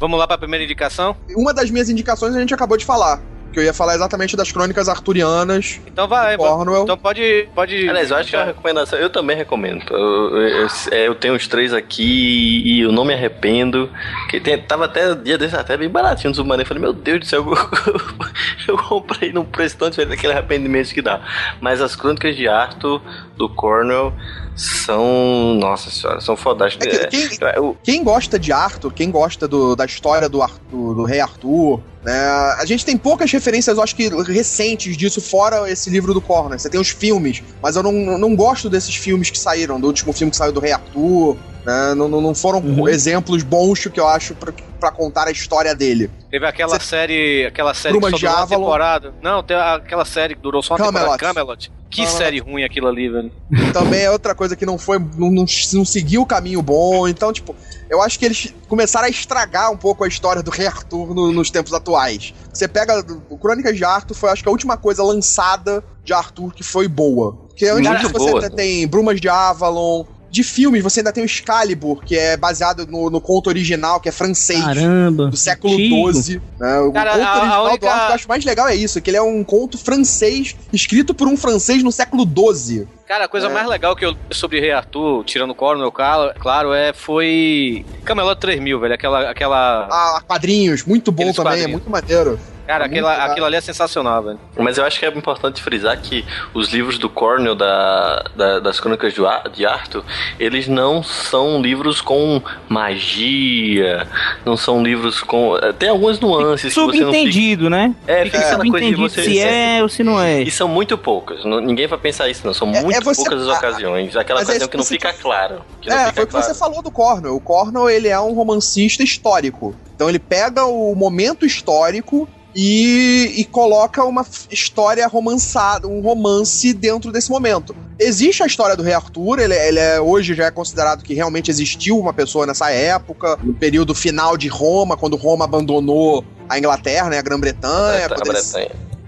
Vamos lá pra primeira indicação? Uma das minhas indicações a gente acabou de falar. Que eu ia falar exatamente das crônicas arturianas. Então vai, Cornwell. então pode. pode Aliás, eu acho que é uma recomendação. Eu também recomendo. Eu, eu- eu- é, eu tenho os três aqui e eu não me arrependo. Que tem, tava até dia desse até bem baratinho no Submarino. Eu falei, meu Deus do céu, eu, eu comprei num preço tão diferente daquele arrependimento que dá. Mas as crônicas de Arthur do Cornell são. Nossa senhora, são fodásticos. É que quem- É, o- Quem gosta de Arthur, quem gosta do- da história do, Arthur, do rei Arthur, né? A gente tem poucas referências, eu acho que recentes disso, fora esse livro do Corner. Você tem os filmes, mas eu não, não gosto desses filmes que saíram, do último filme que saiu do rei Arthur. Né? Não, não, não foram Uhum. exemplos bons que eu acho pra, pra contar a história dele. Teve aquela série, aquela série Brumas que só de durou uma Avalon. temporada. Não, tem aquela série que durou só uma Camelot. temporada. Camelot. Que Camelot. série ruim aquilo ali, velho. Também é outra coisa que não foi. Não, não, não seguiu o caminho bom. Então, tipo, eu acho que eles começaram a estragar um pouco a história do Rei Arthur no- nos tempos atuais. Você pega. O Crônicas de Arthur foi, acho que, a última coisa lançada de Arthur que foi boa. Porque antes você boa. tem Brumas de Avalon. De filmes, você ainda tem o Excalibur, que é baseado no, no conto original, que é francês. Caramba. Do século. XII. né? O Cara, conto a- a original única- do Arthur que eu acho mais legal é isso, que ele é um conto francês, escrito por um francês no século XII. Cara, a coisa É. mais legal que eu li sobre Rei Arthur, tirando o Cornel, claro, claro, é, foi Camelot 3000, velho. Aquela. aquela... Ah, quadrinhos, muito bom Aqueles também, é quadrinhos. muito maneiro. Cara, é aquela, muito aquilo ali é sensacional, velho. Mas eu acho que é importante frisar que os livros do Cornell da, da- das Crônicas do Ar- de Arthur, eles não são livros com magia, não são livros com. eh, Tem algumas nuances que você não fica. Subentendido, né? É, Fica fica coisa de subentendido você. se é ou se não é. E são muito poucas. não- ninguém vai pensar isso, não. São É- muito é você- poucas as ocasiões. Aquela mas é ocasião que não fica claro. Que não É, fica foi o que claro. você falou do Cornell. O Cornell, ele é um romancista histórico. Então ele pega o momento histórico e, e coloca uma história romançada, um romance dentro desse momento. Existe a história do rei Arthur, ele, ele é, hoje já é considerado que realmente existiu uma pessoa nessa época, no período final de Roma, quando Roma abandonou a Inglaterra, né, a Grã-Bretanha,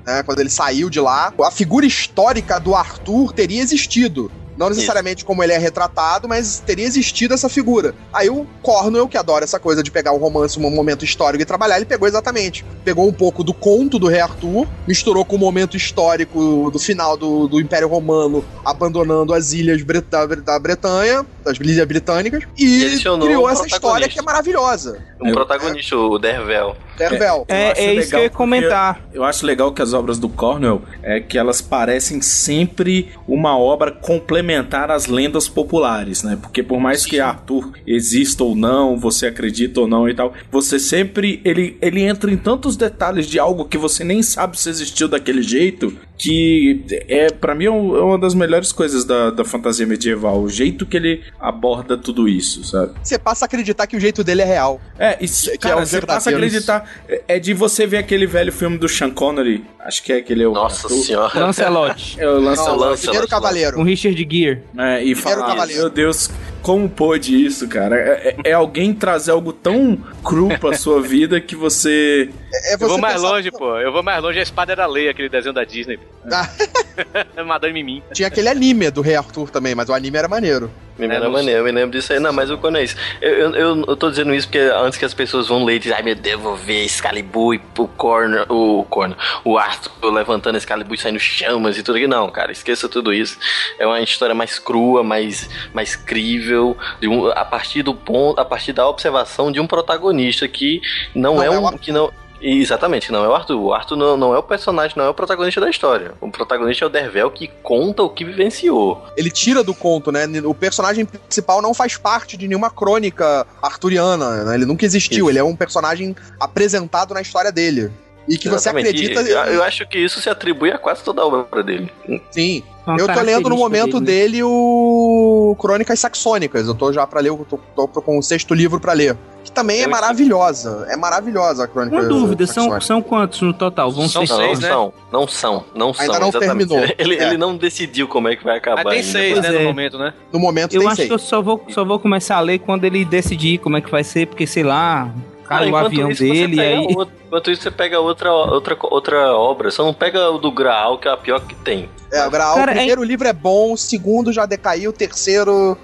né, quando ele saiu de lá. A figura histórica do Arthur teria existido. Não necessariamente como ele é retratado, mas teria existido essa figura. Aí o Cornwell, que adora essa coisa de pegar um romance, um momento histórico e trabalhar, ele pegou exatamente. Pegou um pouco do conto do rei Arthur, misturou com o momento histórico do final do, do Império Romano, abandonando as ilhas da, da Bretanha, das ilhas britânicas, e, criou um essa história que é maravilhosa. Um protagonista, o Dervel. Dervel. É, acho é isso que eu ia comentar. Eu acho legal que as obras do Cornwell é que elas parecem sempre uma obra complementar às lendas populares, né? Porque por mais que Arthur exista ou não, você acredita ou não e tal, você sempre ele, ele entra em tantos detalhes de algo que você nem sabe se existiu daquele jeito que é para mim é um- é uma das melhores coisas da, da fantasia medieval, o jeito que ele aborda tudo isso, sabe? Você passa a acreditar que o jeito dele é real. É, isso, Que cara, é um você passa a acreditar. É é de você ver aquele velho filme do Sean Connery. Acho que é aquele. É o, Nossa o, senhora. Lancelot. É o Não, Lancelot. Lancelot. Primeiro Cavaleiro. Com Richard Gere. É, e falar, meu Deus, como pôde isso, cara? É, é- é alguém trazer algo tão cru pra sua vida que você. É Eu vou você mais pensar- longe, pô. Eu vou mais longe. A espada era lei, aquele desenho da Disney. Ah, Madame Mimim. tinha aquele anime do Rei Arthur também, mas o anime era maneiro. Me É, sei. eu me lembro disso aí. Não, mas o quando é isso? Eu, eu, eu, eu tô dizendo isso porque antes que as pessoas vão ler e dizem, ai meu Deus, vou ver Excalibur e o Corner, o Corner, o Arthur levantando Excalibur e saindo chamas e tudo aqui. Não, cara, esqueça tudo isso. É uma história mais crua, mais, mais crível, de um, a partir do ponto, a partir da observação de um protagonista que não, Não é é um. que não, Exatamente, não é o Arthur. O Arthur não, não é o personagem, não é o protagonista da história. O protagonista é o Dervel que conta o que vivenciou. Ele tira do conto, né? O personagem principal não faz parte de nenhuma crônica arturiana, né? Ele nunca existiu, Isso. ele é um personagem apresentado na história dele. E que você Exatamente. acredita. E Eu, acho que isso se atribui a quase toda a obra dele. Sim. Uma Eu tô lendo no momento dele, né? dele o Crônicas Saxônicas. Eu tô já pra ler, eu tô, tô com o sexto livro pra ler. Também é maravilhosa. É maravilhosa a Crônica Uma dúvida, são, são quantos no total? Vão São ser Não, seis, não né? são, não são, não são. Ainda não exatamente. terminou. Ele, É. ele não decidiu como é que vai acabar. Mas tem ainda. seis, Pois né, no é. momento, né? No momento Eu tem acho seis. que eu só vou, só vou começar a ler quando ele decidir como é que vai ser, porque sei lá, cai Não, o avião isso, dele e aí. Enquanto isso, você pega outra, outra, outra obra. Só não pega o do Graal, que é a pior que tem. É, o Graal, Cara, o primeiro livro é bom, o segundo já decaiu, o terceiro.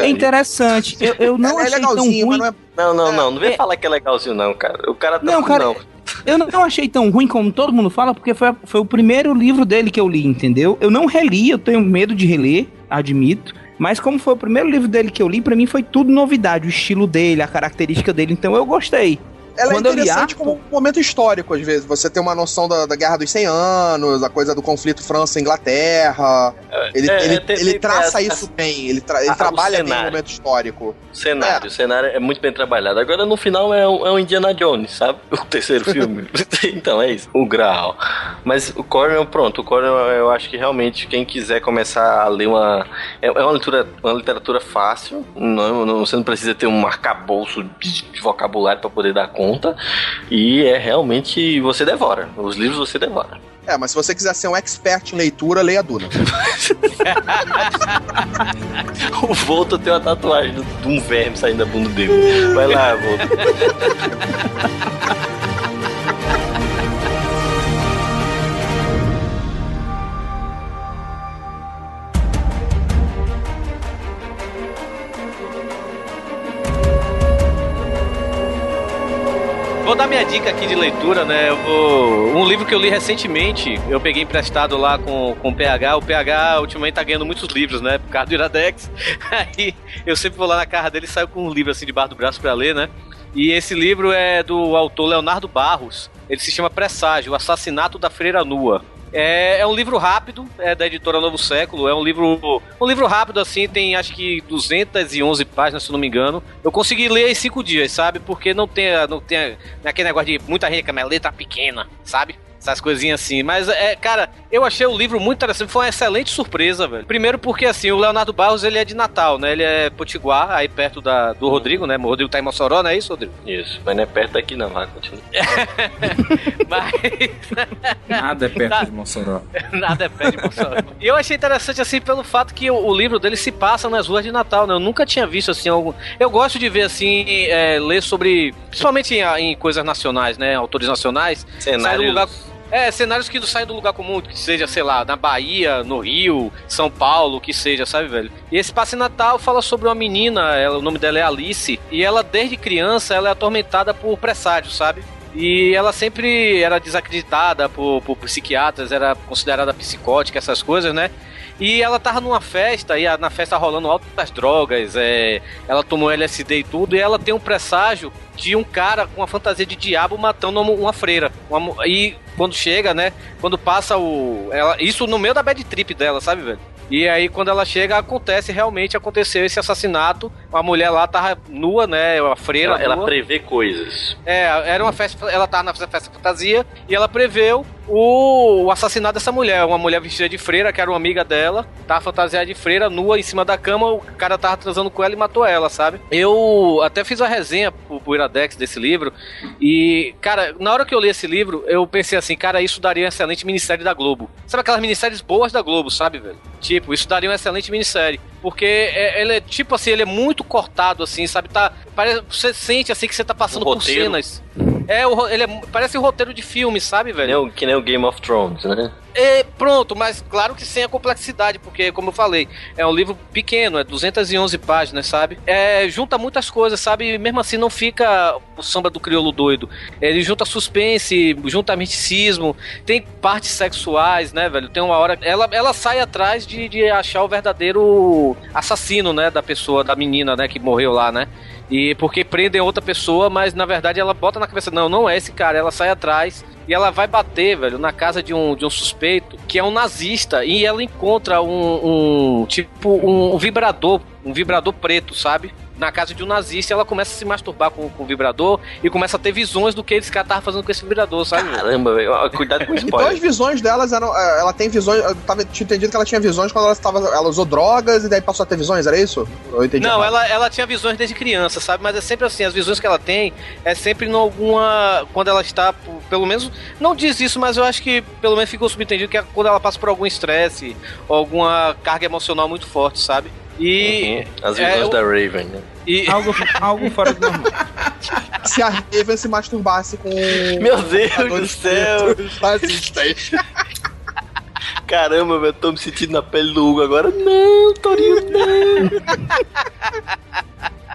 É interessante. Eu, eu não é, é achei tão legalzinho, ruim. mas não é. Não, não, não. Não vem É. falar que é legalzinho, não, cara. O cara tá. Não, cara, Não. Eu não, não achei tão ruim como todo mundo fala, porque foi, foi o primeiro livro dele que eu li, entendeu? Eu não reli, eu tenho medo de reler, admito. Mas como foi o primeiro livro dele que eu li, pra mim foi tudo novidade, o estilo dele, a característica dele, então eu gostei. Ela Quando é eu li interessante como um momento histórico, às vezes. Você tem uma noção da, da Guerra dos 100 Anos, a coisa do conflito França-Inglaterra. Ele, é, ele, tem- ele tem traça isso bem, ele, tra- ele Ah, o trabalha bem o momento histórico. O cenário, o cenário é muito bem trabalhado. Agora no final é um, é um Indiana Jones, sabe? O terceiro filme. então é isso, o grau. Mas o Cornell, pronto, o Cornell eu acho que realmente quem quiser começar a ler uma. É, é uma, leitura, uma literatura fácil, não, não- você não precisa ter um arcabouço de, de vocabulário para poder dar conta. E é realmente. Você devora. Os livros você devora. É, mas se você quiser ser um expert em leitura, leia Duna. O Volta tem uma tatuagem de um verme saindo da bunda dele. Vai lá, Volta. Vou dar minha dica aqui de leitura, né? Vou... Um livro que eu li recentemente, eu peguei emprestado lá com, com o PH. O PH ultimamente tá ganhando muitos livros, né? Por causa do Iradex. Aí eu sempre vou lá na casa dele e saio com um livro assim debaixo do braço pra ler, né? E esse livro é do autor Leonardo Barros. Ele se chama Presságio, O Assassinato da Freira Nua. É, é um livro rápido, é da editora Novo Século. É um livro, um livro rápido assim, tem acho que 211 páginas, se não me engano. Eu consegui ler em cinco dias, sabe? Porque não tem, não tem aquele negócio de muita gente com a minha letra pequena, sabe? Essas coisinhas assim. Mas, é, cara, eu achei o livro muito interessante. Foi uma excelente surpresa, velho. Primeiro porque, assim, o Leonardo Barros, ele é de Natal, né? Ele é potiguar, aí perto da, do Rodrigo, né? O Rodrigo tá em Mossoró, não é isso, Rodrigo? Isso, mas não é perto daqui não, vai, continua. Nada é perto Tá. de Mossoró. Nada é pé de Mossoró. E eu achei interessante, assim, pelo fato que o, o livro dele se passa nas ruas de Natal, né? Eu nunca tinha visto, assim, algum... Eu gosto de ver, assim, é, ler sobre... Principalmente em, em coisas nacionais, né? Autores nacionais. Cenários- lugar... É, cenários que não saem do lugar comum, que seja, sei lá, na Bahia, no Rio, São Paulo, que seja, sabe, velho? E esse passe Natal fala sobre uma menina, ela, o nome dela é Alice, e ela, desde criança, ela é atormentada por presságios, sabe? E ela sempre era desacreditada por, por psiquiatras, era considerada psicótica, essas coisas, né? E ela tava numa festa, e a- na festa rolando altas drogas, é, ela tomou LSD e tudo, e ela tem um presságio de um cara com uma fantasia de diabo matando uma, uma freira. Uma e quando chega, né? Quando passa o. Ela, isso no meio da bad trip dela, sabe, velho? E aí, quando ela chega, acontece, realmente aconteceu esse assassinato. A mulher lá tava nua, né? A freira. Ela, ela prevê coisas. É, era uma festa, ela tava na festa fantasia e ela preveu o, o assassinato dessa mulher, uma mulher vestida de freira, que era uma amiga dela, tava fantasiada de freira, nua em cima da cama, o cara tava transando com ela e matou ela, sabe? Eu até fiz a resenha pro, pro Iradex desse livro e, cara, na hora que eu li esse livro, eu pensei assim, cara, isso daria uma excelente minissérie da Globo. Sabe aquelas minisséries boas da Globo, sabe, velho? Tipo, isso daria uma excelente minissérie. Porque é- ele é, tipo assim, ele é muito cortado, assim, sabe? Tá, parece, você sente, assim, que você tá passando por cenas. É, o ele é, parece um roteiro de filme, sabe, Que velho? nem, o, que nem o Game of Thrones, né? É, pronto, mas claro que sem a complexidade, porque, como eu falei, é um livro pequeno, é 211 páginas, sabe? É, junta muitas coisas, sabe? E mesmo assim não fica o samba do crioulo doido. Ele junta suspense, junta misticismo, tem partes sexuais, né, velho? Tem uma hora. Ela, ela sai atrás de, de achar o verdadeiro assassino, né, da pessoa, da menina, né, que morreu lá, né? E porque prendem outra pessoa, mas na verdade ela bota na cabeça, não, não é esse cara, ela sai atrás e ela vai bater, velho, na casa de um, de um suspeito que é um nazista e ela encontra um, um tipo um, vibrador, um vibrador preto, sabe? Na casa de um nazista, ela começa a se masturbar com, com o vibrador e começa a ter visões do que esse cara tava fazendo com esse vibrador, sabe? Caramba, velho, cuidado com o Então as spoiler. visões delas eram. eh, Ela tem visões. Eu tava, tinha entendido que ela tinha visões quando ela, tava, ela usou drogas e daí passou a ter visões, era isso? Eu entendi. Não, ela, ela tinha visões desde criança, sabe? Mas é sempre assim, as visões que ela tem é sempre em alguma. Quando ela está, pelo menos. Não diz isso, mas eu acho que pelo menos ficou subentendido que é quando ela passa por algum estresse ou alguma carga emocional muito forte, sabe? E. Uhum. As é, visões eu- da Raven, né? E... Algo, algo fora do normal. Se a Raven se masturbasse com. Meu Deus do céu! Nazistas. Caramba, velho, tô me sentindo na pele do Hugo agora. Não, Torinho, não!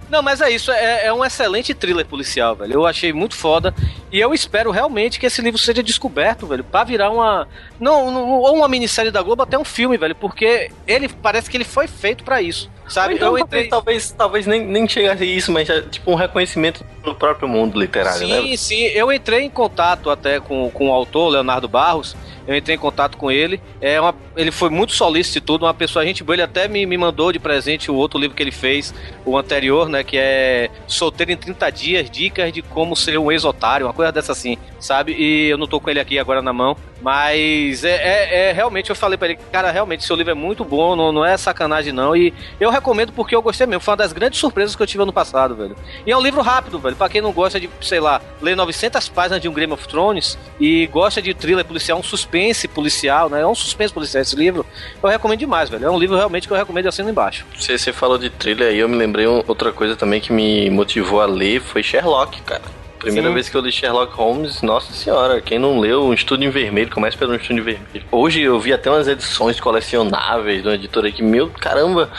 Não, mas é isso, é, é um excelente thriller policial, velho. Eu achei muito foda. E eu espero realmente que esse livro seja descoberto, velho, pra virar uma. Não, não- ou uma minissérie da Globo, até um filme, velho, porque ele parece que ele foi feito pra isso. Sabe? Ou então, eu entrei. talvez, talvez nem, nem chegasse a isso, mas já, tipo um reconhecimento no próprio mundo literário, Sim, né? sim. Eu entrei em contato até com, com o autor, Leonardo Barros. Eu entrei em contato com ele. É uma, ele foi muito solícito e tudo, uma pessoa, gente boa. Ele até me, me mandou de presente o outro livro que ele fez, o anterior, né? Que é Solteiro em 30 Dias, Dicas de Como Ser um Ex-Otário, uma coisa dessa assim, sabe? E eu não tô com ele aqui agora na mão. Mas é, é- é realmente, eu falei pra ele, cara, realmente seu livro é muito bom, não, não é sacanagem não. E eu recomendo porque eu gostei mesmo. Foi uma das grandes surpresas que eu tive ano passado, velho. E é um livro rápido, velho. Pra quem não gosta de, sei lá, ler 900 páginas de um Game of Thrones e gosta de thriller policial, um suspense policial, né? É um suspense policial esse livro. Eu recomendo demais, velho. É um livro realmente que eu recomendo assino embaixo. Você, você falou de thriller aí, eu me lembrei um- outra coisa também que me motivou a ler foi Sherlock, cara. Primeira Sim. vez que eu li Sherlock Holmes, nossa senhora, quem não leu um estudo em vermelho, começa pelo um estudo em vermelho. Hoje eu vi até umas edições colecionáveis de uma editora que, meu caramba,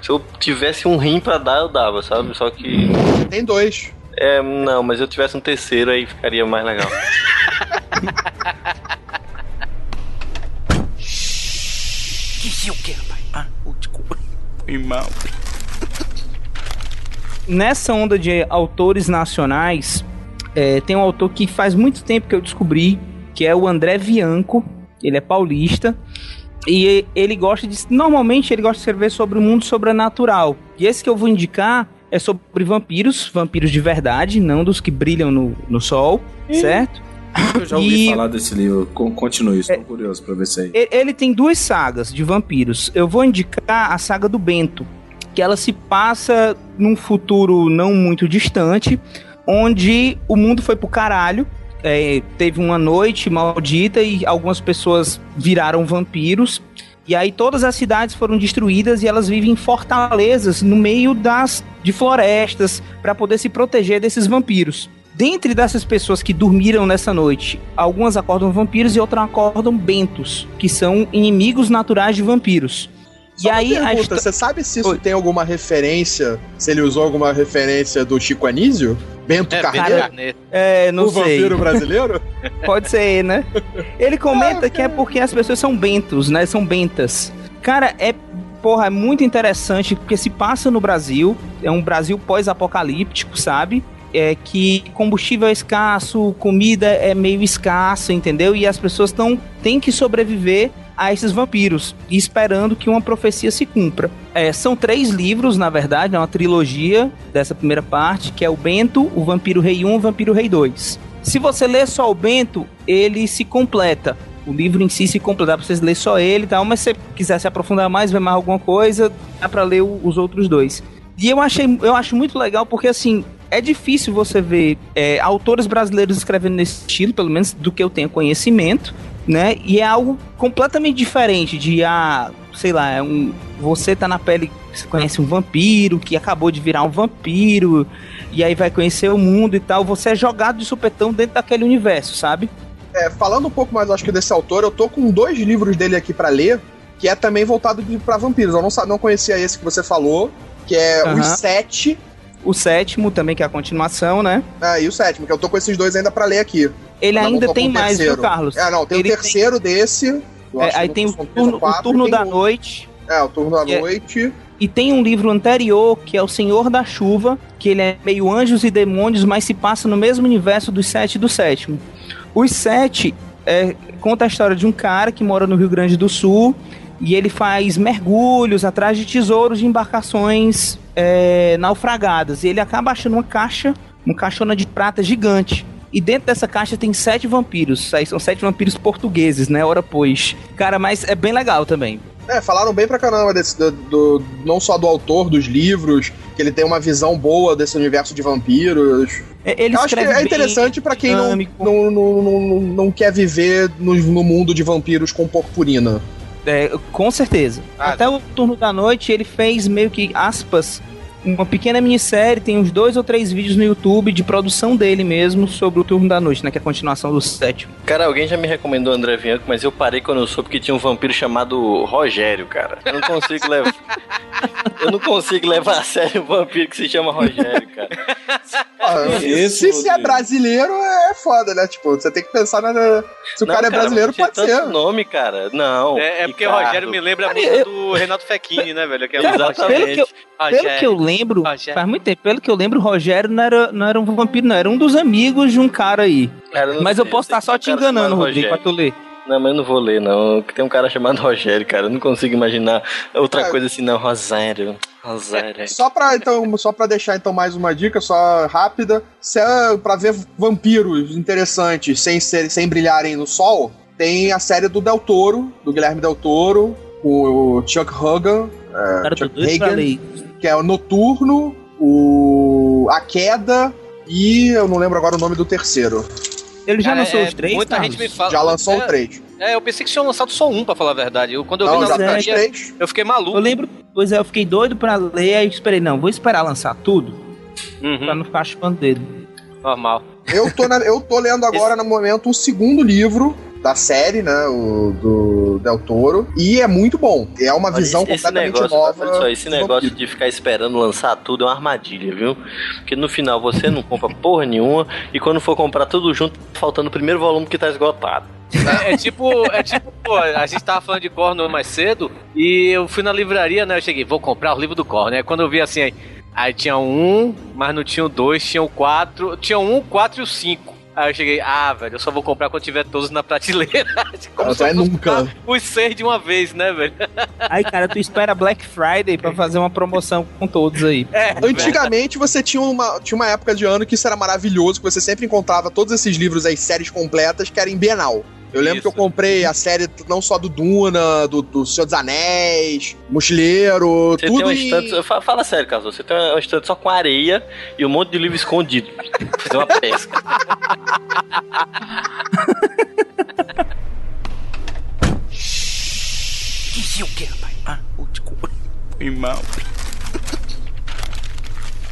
se eu tivesse um rim pra dar, eu dava, sabe? Só que. Tem dois. É, não, mas se eu tivesse um terceiro aí ficaria mais legal. Que o que, rapaz? Ah, o desculpa. Foi mal. Nessa onda de autores nacionais, é, tem um autor que faz muito tempo que eu descobri, que é o André Bianco. Ele é paulista. E ele gosta de. Normalmente ele gosta de escrever sobre o mundo sobrenatural. E esse que eu vou indicar é sobre vampiros, vampiros de verdade, não dos que brilham no, no sol, certo? Eu já ouvi E- falar desse livro. Con- Continue, estou curioso pra ver se é E- Ele tem duas sagas de vampiros. Eu vou indicar a saga do Bento, que ela se passa num futuro não muito distante, onde o mundo foi pro caralho. É, teve uma noite maldita e algumas pessoas viraram vampiros. E aí todas as cidades foram destruídas e elas vivem em fortalezas no meio das de florestas para poder se proteger desses vampiros. Dentre dessas pessoas que dormiram nessa noite, algumas acordam vampiros e outras acordam bentos, que são inimigos naturais de vampiros. Só e uma aí a pergunta, histó- você sabe se isso tem alguma referência, se ele usou alguma referência do Chico Anísio? Bento Carneiro? É, não o sei. vampiro brasileiro? Pode ser, né? Ele comenta que é porque as pessoas são bentos, né? São bentas. Cara, é. Porra, é muito interessante porque se passa no Brasil. É um Brasil pós-apocalíptico, sabe? É que combustível é escasso, comida é meio escassa, entendeu? E as pessoas estão têm que sobreviver a esses vampiros esperando que uma profecia se cumpra. É, são três livros, na verdade, é uma trilogia dessa primeira parte, que é o Bento, o Vampiro Rei 1 e o Vampiro Rei 2. Se você ler só o Bento, ele se completa. O livro em si se completa, dá pra vocês ler só ele e tal, mas se você quiser se aprofundar mais, ver mais alguma coisa, dá pra ler os outros dois. E eu achei, eu acho muito legal porque assim, é difícil você ver é, autores brasileiros escrevendo nesse estilo, pelo menos do que eu tenho conhecimento, né? E é algo completamente diferente de ah, sei lá, é um você tá na pele, você conhece um vampiro que acabou de virar um vampiro e aí vai conhecer o mundo e tal, você é jogado de supetão dentro daquele universo, sabe? É, falando um pouco mais, acho que desse autor, eu tô com dois livros dele aqui pra ler, que é também voltado pra vampiros. Eu não, não conhecia esse que você falou, que é Aham. Os Sete. O sétimo também, que é a continuação, né? Ah, e o sétimo, que eu tô com esses dois ainda pra ler aqui. Ele Eu ainda tem mais, viu. Carlos? É, não, tem Ele o terceiro desse. eu É, aí tem o turno, quatro, o turno tem da um- noite. É, o turno da é- noite. E tem um livro anterior, que é O Senhor da Chuva, que ele é meio anjos e demônios, mas se passa no mesmo universo dos sete e do sétimo. Os sete é, conta a história de um cara que mora no Rio Grande do Sul e ele faz mergulhos atrás de tesouros de embarcações é, naufragadas. E ele acaba achando uma caixa, uma caixona de prata gigante. E dentro dessa caixa tem sete vampiros. Aí são sete vampiros portugueses, né? Ora pois. Cara, mas é bem legal também. É, falaram bem pra caramba desse, do, do- não só do autor dos livros, que ele tem uma visão boa desse universo de vampiros. É, Ele Eu acho que é interessante pra quem não, não, não, não quer viver no, no mundo de vampiros com purpurina. É, com certeza. Até o turno da noite ele fez meio que aspas. Uma pequena minissérie, tem uns dois ou três vídeos no YouTube de produção dele mesmo sobre o turno da noite, né? Que é a continuação do sétimo. Cara, alguém já me recomendou André Bianco, mas eu parei quando eu soube que tinha um vampiro chamado Rogério, cara. Eu não consigo levar. Eu não consigo levar a sério um vampiro que se chama Rogério, cara. Ah, Esse, se, se é brasileiro, é foda, né? Tipo, você tem que pensar na. Se o Não, cara é brasileiro, pode tanto ser. nome, cara. Não. É, é porque Ricardo. Rogério me lembra muito do Renato Fechini, né, velho? Que é Cara, Rogério. pelo que eu- Pelo que eu lembro, Rogério. faz muito tempo, pelo que eu lembro, o Rogério não era, não era um vampiro, não. Era um dos amigos de um cara aí. Cara, Mas sei, eu posso estar só te enganando, Rodrigo, pra tu ler. Não, mas eu não vou ler, não. Que tem um cara chamado Rogério, cara. Eu não consigo imaginar outra É. coisa assim, não. Rogério. Rogério. Só pra, então, só pra deixar então mais uma dica, só rápida. Se é pra ver vampiros interessantes sem, ser, sem brilharem no sol, tem a série do Del Toro, do Guilherme Del Toro, com o Chuck Hogan, é, Cara, Chuck Hagan. Que é o Noturno, o A Queda e eu não lembro agora o nome do terceiro. Ele já Cara, lançou é, os três, Muita Carlos? gente me fala. Já lançou é, o três. É, eu pensei que tinham lançado só um, pra falar a verdade. Eu, quando eu Não, vi na livraria, três. eu fiquei maluco. Eu lembro, pois é, eu fiquei doido pra ler, aí eu esperei, não, vou esperar lançar tudo, Uhum, pra não ficar chupando dedo. normal. Eu tô, na- eu tô lendo agora, no momento, o segundo livro da série, né? O do Del Toro. E é muito bom. É uma Olha, visão esse, esse completamente negócio, nova. olha só, esse negócio vampiro. de ficar esperando lançar tudo é uma armadilha, viu? Porque no final você não compra porra nenhuma e quando for comprar tudo junto, tá faltando o primeiro volume que tá esgotado. É, é tipo, é tipo, pô, a gente tava falando de Corno mais cedo e eu fui na livraria, né? Eu cheguei, vou comprar o livro do Corno. Aí quando eu vi assim, aí, aí tinha um, mas não tinha o dois, tinha o quatro, tinha um, o quatro e o cinco. Aí eu cheguei, ah, velho, eu só vou comprar quando tiver todos na prateleira. Como Não vai nunca. Os seis de uma vez, né, velho? Aí, cara, tu espera Black Friday pra fazer uma promoção com todos aí. É, Antigamente você tinha uma, tinha uma época de ano que isso era maravilhoso, que você sempre encontrava todos esses livros, as séries completas, que era em Bienal. Eu lembro Isso. que eu comprei a série não só do Duna, do, do Senhor dos Anéis, Mochileiro, Você tudo tem um em... estante, fa- fala sério, Carlos, você tem um estante só com areia e um monte de livro escondido. Fazer uma pesca. Que o que, rapaz? Ah, ô, desculpa. Mal.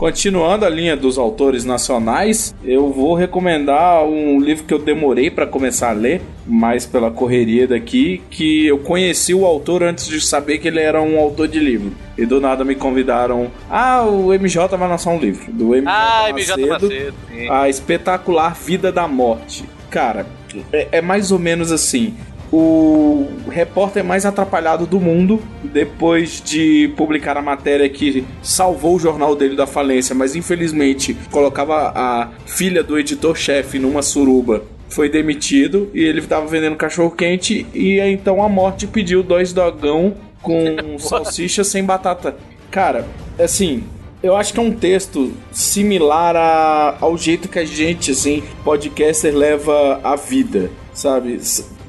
Continuando a linha dos autores nacionais, eu vou recomendar um livro que eu demorei para começar a ler, mais pela correria daqui, que eu conheci o autor antes de saber que ele era um autor de livro. E do nada me convidaram, ah, o MJ vai lançar um livro. Do MJ Ah, MJ Macedo, Macedo. sim. a espetacular Vida da Morte. Cara, é, é mais ou menos assim. O repórter mais atrapalhado do mundo, depois de publicar a matéria que salvou o jornal dele da falência, mas infelizmente colocava a filha do editor-chefe numa suruba, foi demitido e ele estava vendendo cachorro-quente. E aí, então a morte pediu dois dogão com salsicha sem batata. Cara, assim, eu acho que é um texto similar a- ao jeito que a gente, assim, podcaster leva a vida, sabe?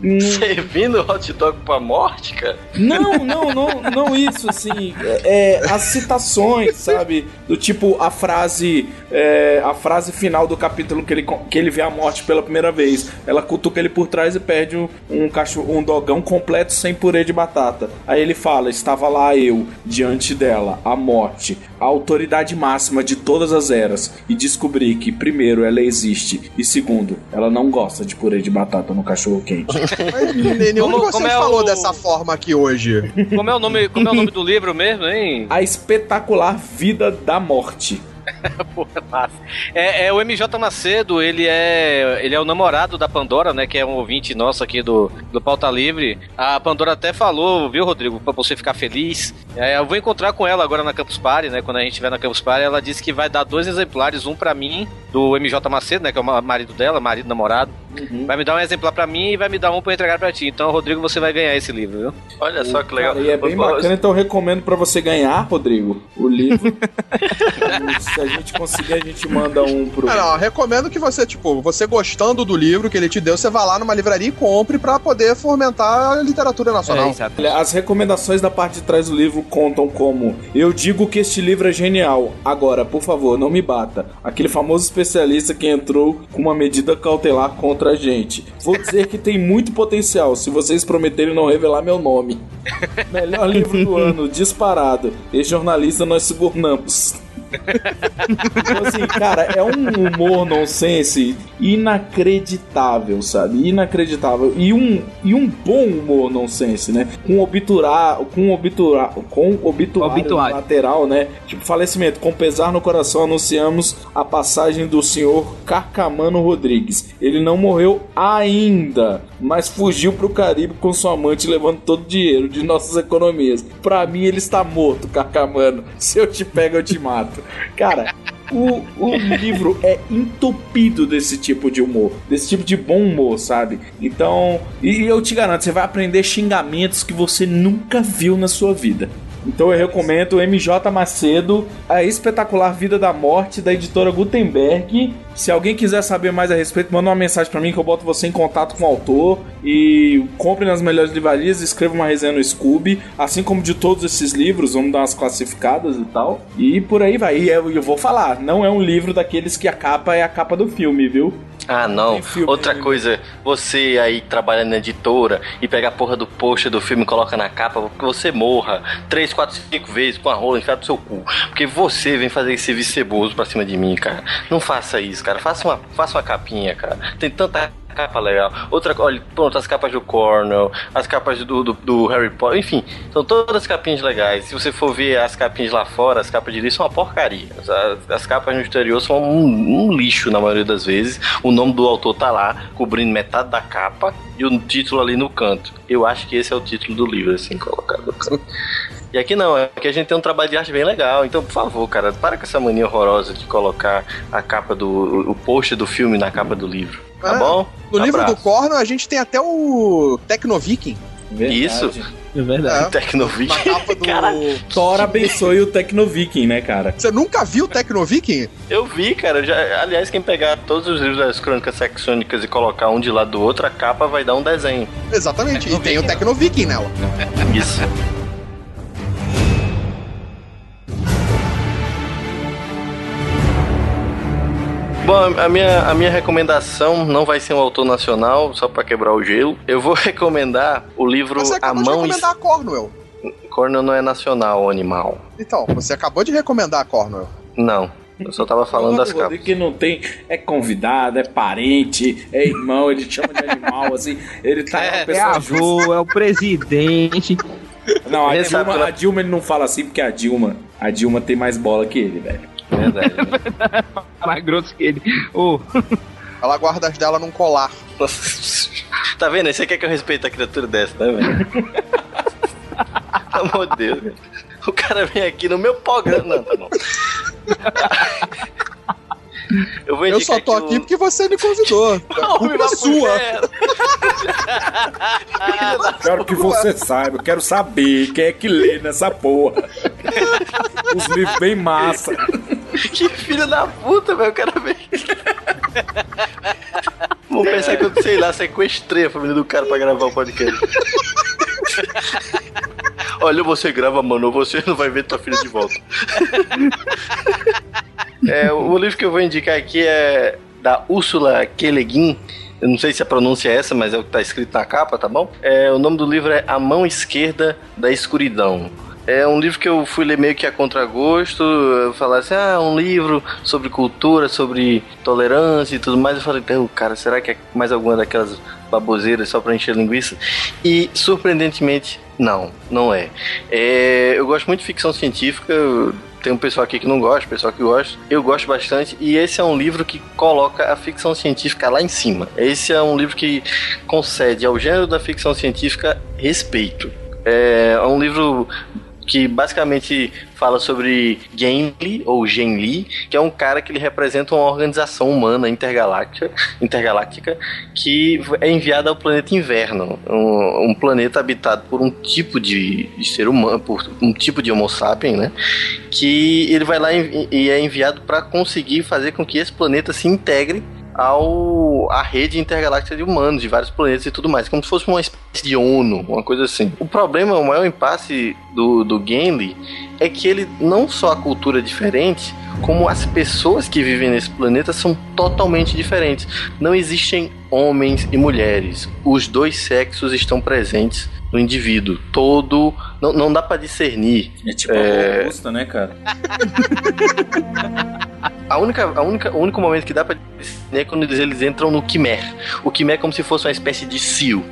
Hum, Servindo hot dog pra morte, cara? Não, não, não, não isso, assim. É, é, as citações, sabe? Do tipo a frase. é, a frase final do capítulo que ele, que ele vê a morte pela primeira vez. Ela cutuca ele por trás e perde um, um, cachorro, um dogão completo sem purê de batata. Aí ele fala: Estava lá eu, diante dela, a morte, a autoridade máxima de todas as eras, e descobri que, primeiro, ela existe, e segundo, ela não gosta de purê de batata no cachorro quente. Mas nenhum Como- de vocês como é falou o- dessa forma aqui hoje. Como é o nome, como é o nome do livro mesmo, hein? A espetacular vida da morte. Porra, massa. É, é, o MJ Macedo, ele é, ele é o namorado da Pandora, né? Que é um ouvinte nosso aqui do, do Pauta Livre. A Pandora até falou, viu, Rodrigo, pra você ficar feliz. É, eu vou encontrar com ela agora na Campus Party, né? Quando a gente estiver na Campus Party, ela disse que vai dar dois exemplares, um pra mim, do MJ Macedo, né? Que é o ma- marido dela, marido namorado. Vai me dar um exemplar pra mim e vai me dar um pra eu entregar pra ti. Então, Rodrigo, você vai ganhar esse livro, viu? Olha só que legal. Cara, e é bem bacana, então eu recomendo pra você ganhar, Rodrigo, o livro. E se a gente conseguir, a gente manda um pro. Ah, não, recomendo que você, tipo, você gostando do livro que ele te deu, você vá lá numa livraria e compre pra poder fomentar a literatura nacional. Olha, As recomendações da parte de trás do livro contam como Eu digo que este livro é genial. Agora, por favor, não me bata. Aquele famoso especialista que entrou com uma medida cautelar contra a gente. Vou dizer que tem muito potencial, se vocês prometerem não revelar meu nome. Melhor livro do ano, disparado. E jornalista nós subornamos. Então, assim, cara, é um humor nonsense inacreditável, sabe? Inacreditável. E um, e um bom humor nonsense, né? Com obiturar, com obiturar, com obituário, Obituário. lateral, né? Tipo, falecimento. Com pesar no coração, anunciamos a passagem do senhor Carcamano Rodrigues. Ele não morreu ainda, mas fugiu pro Caribe com sua amante, levando todo o dinheiro de nossas economias. Pra mim, ele está morto, Carcamano. Se eu te pego, eu te mato. Cara, o, o livro é entupido desse tipo de humor, desse tipo de bom humor, sabe? Então, e eu te garanto, você vai aprender xingamentos que você nunca viu na sua vida. Então eu recomendo MJ Macedo, A Espetacular Vida da Morte, da editora Gutenberg. Se alguém quiser saber mais a respeito, manda uma mensagem pra mim que eu boto você em contato com o autor. E compre nas melhores livrarias, escreva uma resenha no Scooby. Assim como de todos esses livros, vamos dar umas classificadas e tal. E por aí vai. E eu, eu vou falar, não é um livro daqueles que a capa é a capa do filme, viu? Ah, não. Filme Outra ainda. coisa, você aí trabalhando na editora e pega a porra do pôster do filme e coloca na capa, porque você morra três, quatro, cinco vezes com a rola enfiada no seu cu. Porque você vem fazer esse serviço ceboso pra cima de mim, cara. Não faça isso, cara. Faça uma, faça uma capinha, cara. Tem tanta capa legal. Outra, olha, pronto, as capas do Cornell, as capas do, do, do Harry Potter, enfim, são todas capinhas legais. Se você for ver as capinhas lá fora, as capas de livro são uma porcaria. As, as capas no exterior são um, um lixo na maioria das vezes. O nome do autor tá lá, cobrindo metade da capa e o título ali no canto. Eu acho que esse é o título do livro, assim, colocado no canto. E aqui não, aqui a gente tem um trabalho de arte bem legal. Então, por favor, cara, para com essa mania horrorosa de colocar a capa do. o post do filme na capa do livro. Tá Ah, bom? No livro do. Corno, a gente tem até o Tecnoviking. Isso. É verdade. Tecnoviking. Na capa do. Thor abençoe o Tecnoviking, né, cara? Você nunca viu o Tecnoviking? Eu vi, cara. Já, aliás, quem pegar todos os livros das crônicas saxônicas e colocar um de lado do outro, a capa vai dar um desenho. Exatamente. E tem o Tecnoviking nela. Isso. Bom, a minha, a minha recomendação não vai ser um autor nacional, só pra quebrar o gelo. Eu vou recomendar o livro Você A Mão recomendar a Cornwell. Cornel não é nacional, animal. Então, você acabou de recomendar a Cornwell. Não. Eu só tava falando das capas. Que não tem, é convidado, é parente, é irmão, ele chama de animal, assim, ele tá é, É pessoa avô, é o presidente. Não, a Dilma, a Dilma ele não fala assim porque a Dilma, a Dilma tem mais bola que ele, velho. Verdade. Mais grosso que ele. Ô, Ela guarda as dela num colar. Tá vendo? Você quer que eu respeite a criatura dessa, tá vendo? Pelo amor de Deus, cara. O cara vem aqui no meu programa. Não, tá bom. Eu vou Eu só tô aqui aqui o- porque você me convidou. A culpa é sua. Quero que você saiba, eu quero saber quem é que lê nessa porra. Os livros bem massa. Que filho da puta, velho. O cara vem. Vamos pensar que eu, sei lá, sequestrei a família do cara pra gravar o podcast. Olha, você grava, mano, você não vai ver tua filha de volta. É, o livro que eu vou indicar aqui é da Úrsula Guin. Eu não sei se a pronúncia é essa, mas é o que tá escrito na capa, tá bom? É, o nome do livro é A Mão Esquerda da Escuridão. É um livro que eu fui ler meio que a contragosto, falar assim, ah, um livro sobre cultura, sobre tolerância e tudo mais. Eu falei, "Não, cara, será que é mais alguma daquelas baboseiras só pra encher linguiça? E, surpreendentemente, não, não é. É, eu gosto muito de ficção científica, tem um pessoal aqui que não gosta, pessoal que gosta. Eu gosto bastante e esse é um livro que coloca a ficção científica lá em cima. Esse é um livro que concede ao gênero da ficção científica respeito. É um livro que basicamente fala sobre Genli, ou Genli, que é um cara que ele representa uma organização humana intergaláctica, intergaláctica que é enviada ao planeta Inverno, um, um planeta habitado por um tipo de, ser humano, por um tipo de Homo sapiens, né? Que ele vai lá e, e é enviado para conseguir fazer com que esse planeta se integre ao à rede intergaláctica de humanos, de vários planetas e tudo mais, como se fosse uma espécie de ONU, uma coisa assim. O problema, o maior impasse do, do Gimli é que ele não só a cultura é diferente, como as pessoas que vivem nesse planeta são totalmente diferentes. Não existem homens e mulheres. Os dois sexos estão presentes no indivíduo. Todo. Não, não dá pra discernir. É tipo a Augusta, né, cara? A única, a única, o único momento que dá pra discernir é quando eles, entram no Quimer. O Quimer é como se fosse uma espécie de cio.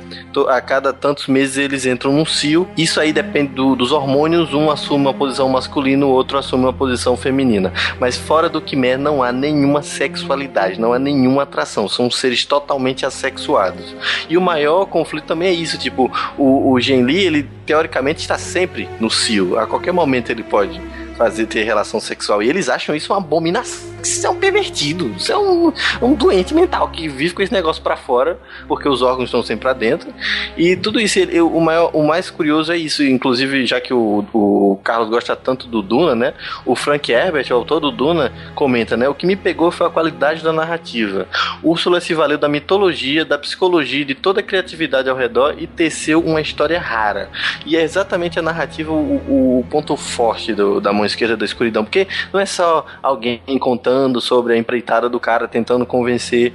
A cada tantos meses eles entram num cio. Isso aí depende do- dos hormônios. Um assume uma posição masculina, o outro assume uma posição feminina. Mas fora do Quimer não há nenhuma sexualidade, não há nenhuma atração. São seres totalmente assexuados. E o maior conflito também é isso. Tipo, o, o Genli, ele teoricamente está sempre no cio. A qualquer momento ele pode fazer ter relação sexual. E eles acham isso uma abominação. Isso é um pervertido. Isso é um, um doente mental que vive com esse negócio pra fora, porque os órgãos estão sempre pra dentro. E tudo isso, o, maior, o mais curioso é isso. Inclusive, já que o, o Carlos gosta tanto do Duna, né? O Frank Herbert, o autor do Duna, comenta, né? O que me pegou foi a qualidade da narrativa. Úrsula se valeu da mitologia, da psicologia, de toda a criatividade ao redor e teceu uma história rara. E é exatamente a narrativa o, o ponto forte do- da mão esquerda da escuridão, porque não é só alguém contando sobre a empreitada do cara tentando convencer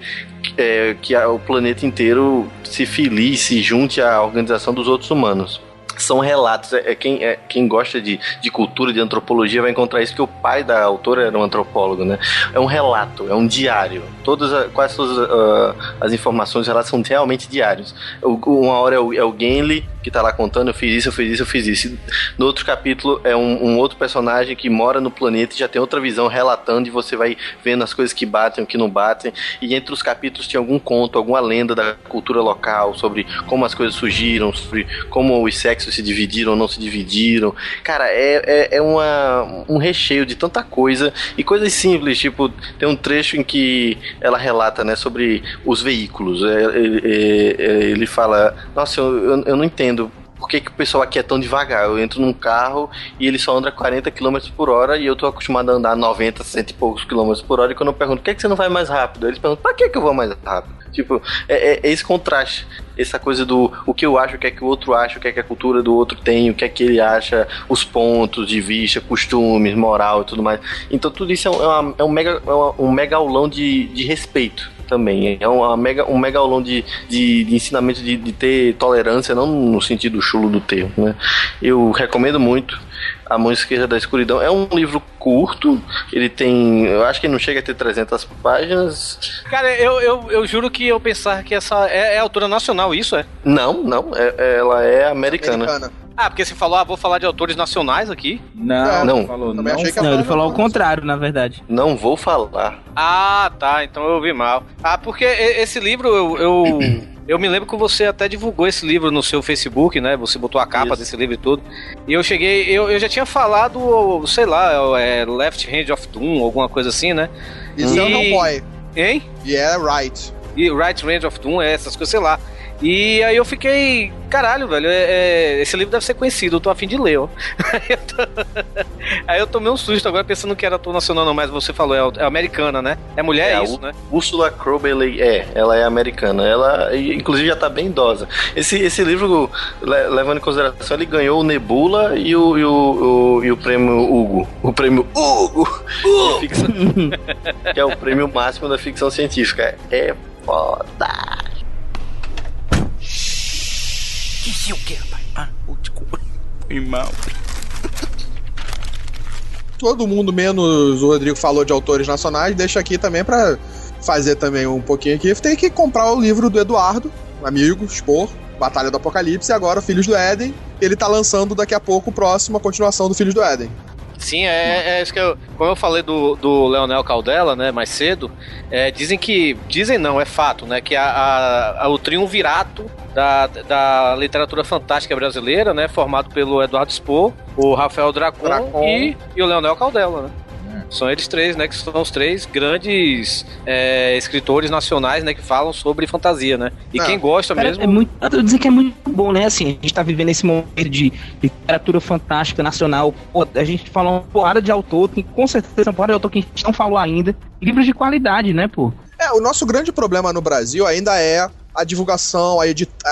é, que o planeta inteiro se filie, se junte à organização dos outros humanos. São relatos, é, é quem, é, quem gosta de, de cultura, de antropologia, vai encontrar isso, que o pai da autora era um antropólogo, né? É um relato, é um diário. Todas, quase todas ah, as informações, os relatos são realmente diários. O- uma hora é o, é o Genli, que tá lá contando, eu fiz isso, eu fiz isso, eu fiz isso. No outro capítulo é um, um outro personagem que mora no planeta e já tem outra visão relatando e você vai vendo as coisas que batem, o que não batem. E entre os capítulos tinha algum conto, alguma lenda da cultura local sobre como as coisas surgiram, sobre como os sexos se dividiram ou não se dividiram. Cara, é, é, é uma, um recheio de tanta coisa e coisas simples, tipo, tem um trecho em que ela relata, né, sobre os veículos. É, é, é, ele fala, nossa, eu, eu não entendo por que, que o pessoal aqui é tão devagar? Eu entro num carro e ele só anda 40 km por hora e eu tô acostumado a andar 90, 100 e poucos km por hora. E quando eu pergunto por que, que você não vai mais rápido, eles perguntam, pra que, que eu vou mais rápido? Tipo, é, é- é esse contraste, essa coisa do o que eu acho, o que é que o outro acha, o que é que a cultura do outro tem, o que é que ele acha, os pontos de vista, costumes, moral e tudo mais. Então tudo isso é um, é uma- é um mega, é uma- um mega aulão de, de respeito também. É uma mega, um mega aulão de, de, de ensinamento de, de ter tolerância, não no sentido chulo do termo. Né? Eu recomendo muito. A Mão Esquerda da Escuridão é um livro curto, ele tem. Eu acho que não chega a ter 300 páginas. Cara, eu, eu, eu juro que eu pensava que essa é, é autora nacional, isso é? Não, não, é- ela é americana. Ah, porque você falou, ah, vou falar de autores nacionais aqui. Não, Não. falou Também não. achei que Não, ele falou ao contrário, na verdade. Não vou falar. Ah, tá, então eu ouvi mal. Ah, porque e- esse livro eu. eu... Eu me lembro que você até divulgou esse livro no seu Facebook, né? Você botou a capa desse livro e tudo. E eu cheguei, eu, eu já tinha falado, sei lá, é Left Hand of Doom, alguma coisa assim, né? Isso é um E- Hellboy. Hein? E é Right. E Right Range of Doom, é, essas coisas, sei lá. E aí eu fiquei, caralho, velho, é- é, esse livro deve ser conhecido, eu tô afim de ler, ó. Aí eu, tô- aí eu tomei um susto agora pensando que era ator nacional, não, mas você falou, é, é americana, né? É mulher, é, a isso, né? Ursula Crowley é, ela é americana. Ela, inclusive, já tá bem idosa. Esse, esse livro, le- levando em consideração, ele ganhou o Nebula e o, e o, o- e o prêmio Hugo. O prêmio Hugo! ficção- que é o prêmio máximo da ficção científica. É foda! O quê, rapaz? Ah. Foi mal. Todo mundo, menos o Rodrigo, falou de autores nacionais. Deixa aqui também pra fazer também um pouquinho aqui. Tem que comprar o livro do Eduardo, um amigo, expor, Batalha do Apocalipse, e agora Filhos do Éden. Ele tá lançando daqui a pouco o próximo, a continuação do Filhos do Éden. Sim, é, é isso que eu. Como eu falei do, do Leonel Caldela, né, mais cedo, é, dizem que. Dizem não, é fato, né? Que a, a- a- o triunvirato da, da literatura fantástica brasileira, né? Formado pelo Eduardo Spohr, o Rafael Dracon, E, e o Leonel Caldela, né? São eles três, né? Que são os três grandes é, escritores nacionais, né? Que falam sobre fantasia, né? E quem gosta Cara, mesmo. É muito, eu tô dizendo que é muito bom, né? Assim, a gente tá vivendo esse momento de literatura fantástica nacional. Pô, a gente falou uma porrada de autor, tem com certeza uma porrada de autor que a gente não falou ainda. Livros de qualidade, né, pô? É, É, o nosso grande problema no Brasil ainda é a divulgação, a, edi a,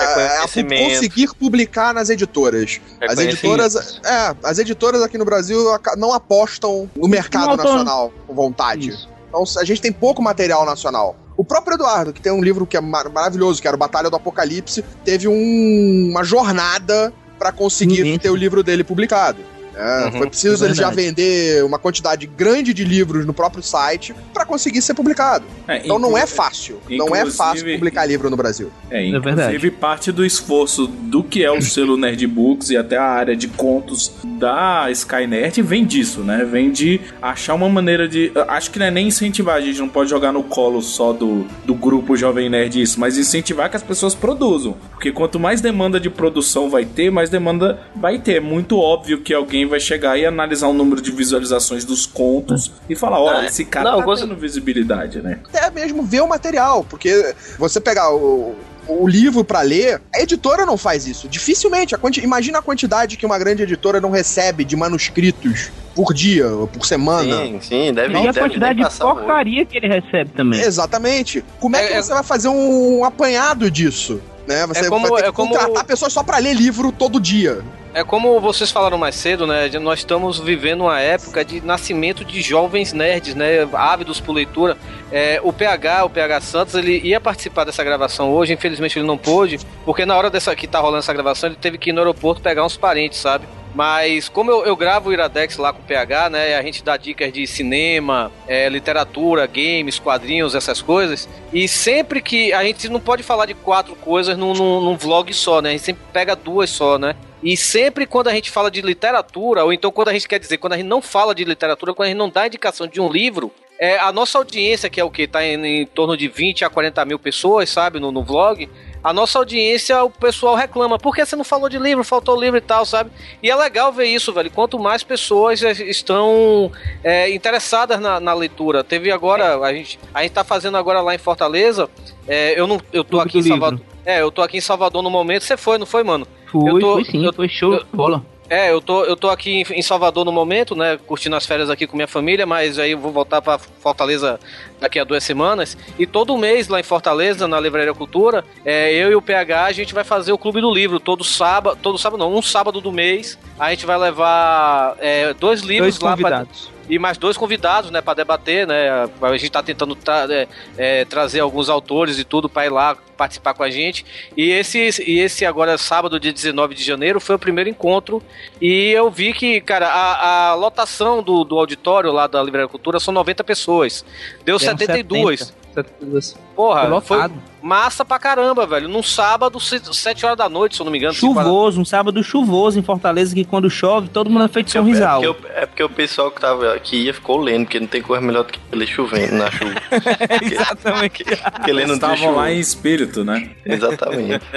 conseguir publicar nas editoras. As editoras, é, as editoras aqui no Brasil não apostam no mercado Não nacional com vontade. Então a gente tem pouco material nacional. O próprio Eduardo, que tem um livro que é mar- maravilhoso, que era o Batalha do Apocalipse, teve um- uma jornada pra conseguir ter o livro dele publicado. É, Uhum, foi preciso é ele já verdade. vender uma quantidade grande de livros no próprio site pra conseguir ser publicado. É, então não é fácil. Não é fácil publicar livro no Brasil. É, inclusive parte do esforço do que é o selo Nerd Books e até a área de contos da Skynet vem disso, né? Vem de achar uma maneira de. Acho que não é nem incentivar, a gente não pode jogar no colo só do, do grupo Jovem Nerd isso, mas incentivar que as pessoas produzam. Porque quanto mais demanda de produção vai ter, mais demanda vai ter. É muito óbvio que alguém vai chegar e analisar o número de visualizações dos contos e falar: olha, Ah, esse cara não, tá tendo visibilidade, né? Até mesmo ver o material, porque você pegar o, o livro pra ler, a editora não faz isso. Dificilmente. A quanti- imagina a quantidade que uma grande editora não recebe de manuscritos por dia, ou por semana. Sim, sim, deve E a quantidade de porcaria que ele recebe também. Exatamente. Como é, que você vai fazer um apanhado disso? Né? Você É como- vai ter é que como- contratar pessoas só pra ler livro todo dia. É como vocês falaram mais cedo, né? Nós estamos vivendo uma época de nascimento de jovens nerds, né? Ávidos por leitura. É, o PH, o PH Santos, ele ia participar dessa gravação hoje, infelizmente ele não pôde, porque na hora dessa que tá rolando essa gravação, ele teve que ir no aeroporto pegar uns parentes, sabe? Mas como eu, eu gravo o Iradex lá com o PH, né? A gente dá dicas de cinema, é, literatura, games, quadrinhos, essas coisas. E sempre que. A gente não pode falar de quatro coisas num, num, num vlog só, né? A gente sempre pega duas só, né? E sempre quando a gente fala de literatura, ou então quando a gente quer dizer, quando a gente não fala de literatura, quando a gente não dá indicação de um livro, é, a nossa audiência, que é o que? Tá em, em torno de 20 a 40 mil pessoas, sabe, no, no vlog. A nossa audiência, o pessoal reclama, por que você não falou de livro, faltou livro e tal, sabe? E é legal ver isso, velho. Quanto mais pessoas estão é, interessadas na, na leitura. Teve agora, a gente, a gente tá fazendo agora lá em Fortaleza. é, eu não, eu tô aqui em do Salvador. É, eu tô aqui em Salvador no momento. Você foi, não foi, mano? Fui, eu tô, fui sim, eu- foi show de bola. É, eu tô, eu tô aqui em, Salvador no momento, né? Curtindo as férias aqui com minha família, mas aí eu vou voltar pra Fortaleza daqui a duas semanas. E todo mês lá em Fortaleza, na Livraria Cultura, é, eu e o PH, a gente vai fazer o Clube do Livro. Todo sábado, todo sábado não, um sábado do mês, a gente vai levar é, dois livros Dois lá pra. E mais dois convidados, né, para debater, né? A gente tá tentando tra- é, é, trazer alguns autores e tudo para ir lá participar com a gente. E esse, e esse agora, sábado, dia 19 de janeiro, foi o primeiro encontro. E eu vi que, cara, a, a lotação do, do auditório lá da Livraria Cultura são 90 pessoas. Deu Deram 72. 70, 72. Porra, Foi foi lotado. Massa pra caramba, velho. Num sábado, 7 horas da noite, se eu não me engano. cinco horas- Chuvoso, um sábado chuvoso em Fortaleza, que quando chove, todo mundo é feito São É Rizal. porque, o- é porque o pessoal que, tava, que ia ficou lendo, porque não tem coisa melhor do que ele chovendo na chuva. Exatamente. Porque ele não tem Estavam lá em espírito, né? Exatamente.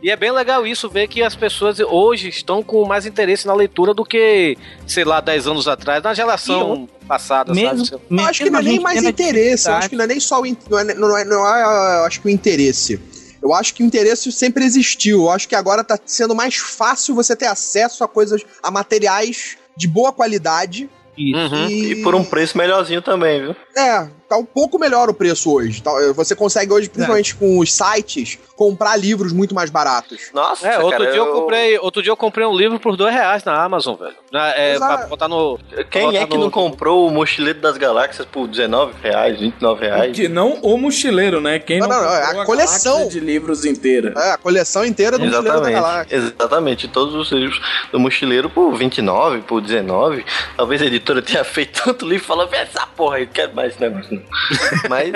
E é bem legal isso, ver que as pessoas hoje estão com mais interesse na leitura do que, sei lá, 10 anos atrás, na geração passada, sabe? Eu acho que não é nem mais interesse, eu acho que não é nem só o. Não é, não é, não é, eu acho que o interesse. Eu acho que o interesse sempre existiu. Eu acho que agora tá sendo mais fácil você ter acesso a coisas, a materiais de boa qualidade. Uhum. E por um preço melhorzinho também, viu? É, tá um pouco melhor o preço hoje. Tá? Você consegue hoje, principalmente com os sites, comprar livros muito mais baratos. Nossa, É, outro dia eu... comprei, outro dia eu comprei um livro por dois reais na Amazon, velho. Na, é, Exato. pra botar no. Quem botar é que no- não comprou o Mochileiro das Galáxias por 19 reais, 29 reais? Que não o mochileiro, né? Quem não, Não, não, não, é a coleção. galáxia de livros inteira. É, a coleção inteira do Mochileiro da Exatamente, Galáxia. exatamente. Todos os livros do Mochileiro por 29, por 19. Talvez a editora tenha feito tanto livro e falou: vê essa porra aí, não quero mais esse negócio Mas,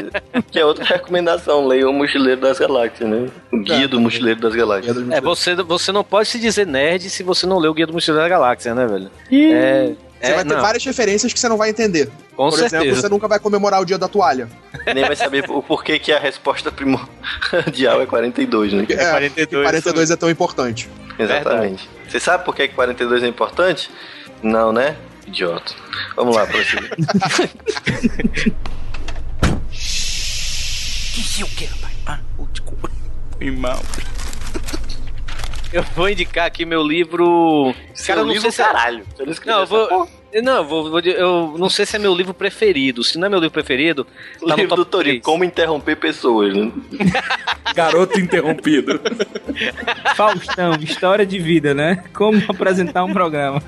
que é outra recomendação: leia o Mochileiro das Galáxias, né? O Guia do Mochileiro das Galáxias. É, você, você não pode se dizer nerd se você não lê o Guia do Mochileiro da Galáxia, né, velho? É. Você é, vai ter não. várias referências que você não vai entender. Com Por exemplo, certeza. você nunca vai comemorar o dia da toalha. Nem vai saber o porquê que a resposta primordial é 42, né? É, 42, 42 é tão importante. Exatamente. Você sabe por que que 42 é importante? Não, né? Idiota. Vamos lá, prosseguir. Que o que, rapaz? Ah, desculpa. Foi mal. Eu vou indicar aqui meu livro. Seu livro, se é- caralho. Você não Não, eu vou. Não, eu vou, vou- eu não sei se é meu livro preferido. Se não é meu livro preferido, O tá no livro top do Como Interromper Pessoas, né? Garoto interrompido. Faustão, história de vida, né? Como apresentar um programa.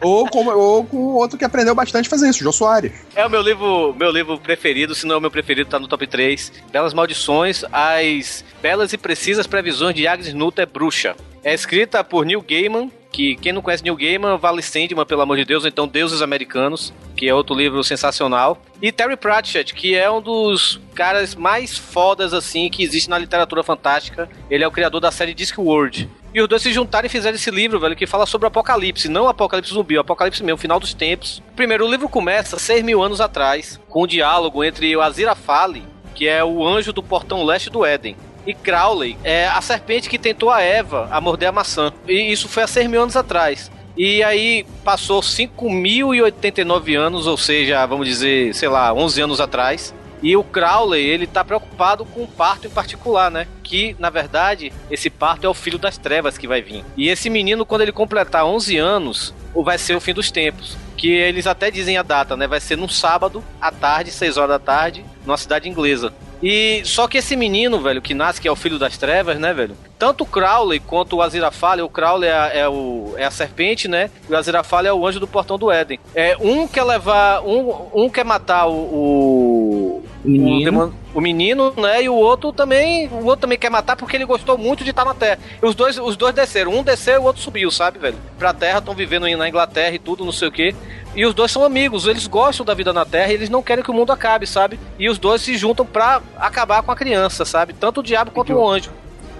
Ou, com, ou com outro que aprendeu bastante a fazer isso, Jô Soares. É o meu livro, meu livro preferido, se não é o meu preferido, tá no top 3. Belas Maldições, as belas e precisas previsões de Agnes Nutter Bruxa. É escrita por Neil Gaiman, que quem não conhece Neil Gaiman, vale Sandman, pelo amor de Deus, ou então Deuses Americanos, que é outro livro sensacional. E Terry Pratchett, que é um dos caras mais fodas, assim, que existe na literatura fantástica. Ele é o criador da série Discworld. E os dois se juntaram e fizeram esse livro, velho, que fala sobre o apocalipse, não o apocalipse zumbi, o apocalipse mesmo, o final dos tempos. Primeiro, o livro começa 6 mil anos atrás, com um diálogo entre o Aziraphale, que é o anjo do portão leste do Éden, e Crowley, é a serpente que tentou a Eva a morder a maçã. E isso foi há 6 mil anos atrás. E aí passou 5.089 anos, ou seja, vamos dizer, sei lá, 11 anos atrás. E o Crowley, ele tá preocupado com um parto em particular, né? Que, na verdade, esse parto é o filho das trevas que vai vir. E esse menino, quando ele completar 11 anos, vai ser o fim dos tempos. Que eles até dizem a data, né? Vai ser num sábado, à tarde, 6 horas da tarde, numa cidade inglesa. E só que esse menino, velho, que nasce, que é o filho das trevas, né, velho? Tanto o Crowley quanto o Aziraphale, o Crowley é, a- é o, é a serpente, né? E o Aziraphale é o anjo do portão do Éden. É, um quer levar. Um, um quer matar o. o Menino. O, demônio- o menino, né? E o outro também. O outro também quer matar porque ele gostou muito de estar na Terra. E os dois, os dois desceram. Um desceu e o outro subiu, sabe, velho? Pra Terra, estão vivendo aí na Inglaterra e tudo, não sei o quê. E os dois são amigos, eles gostam da vida na Terra e eles não querem que o mundo acabe, sabe? E os dois se juntam pra acabar com a criança, sabe? Tanto o diabo quanto o anjo.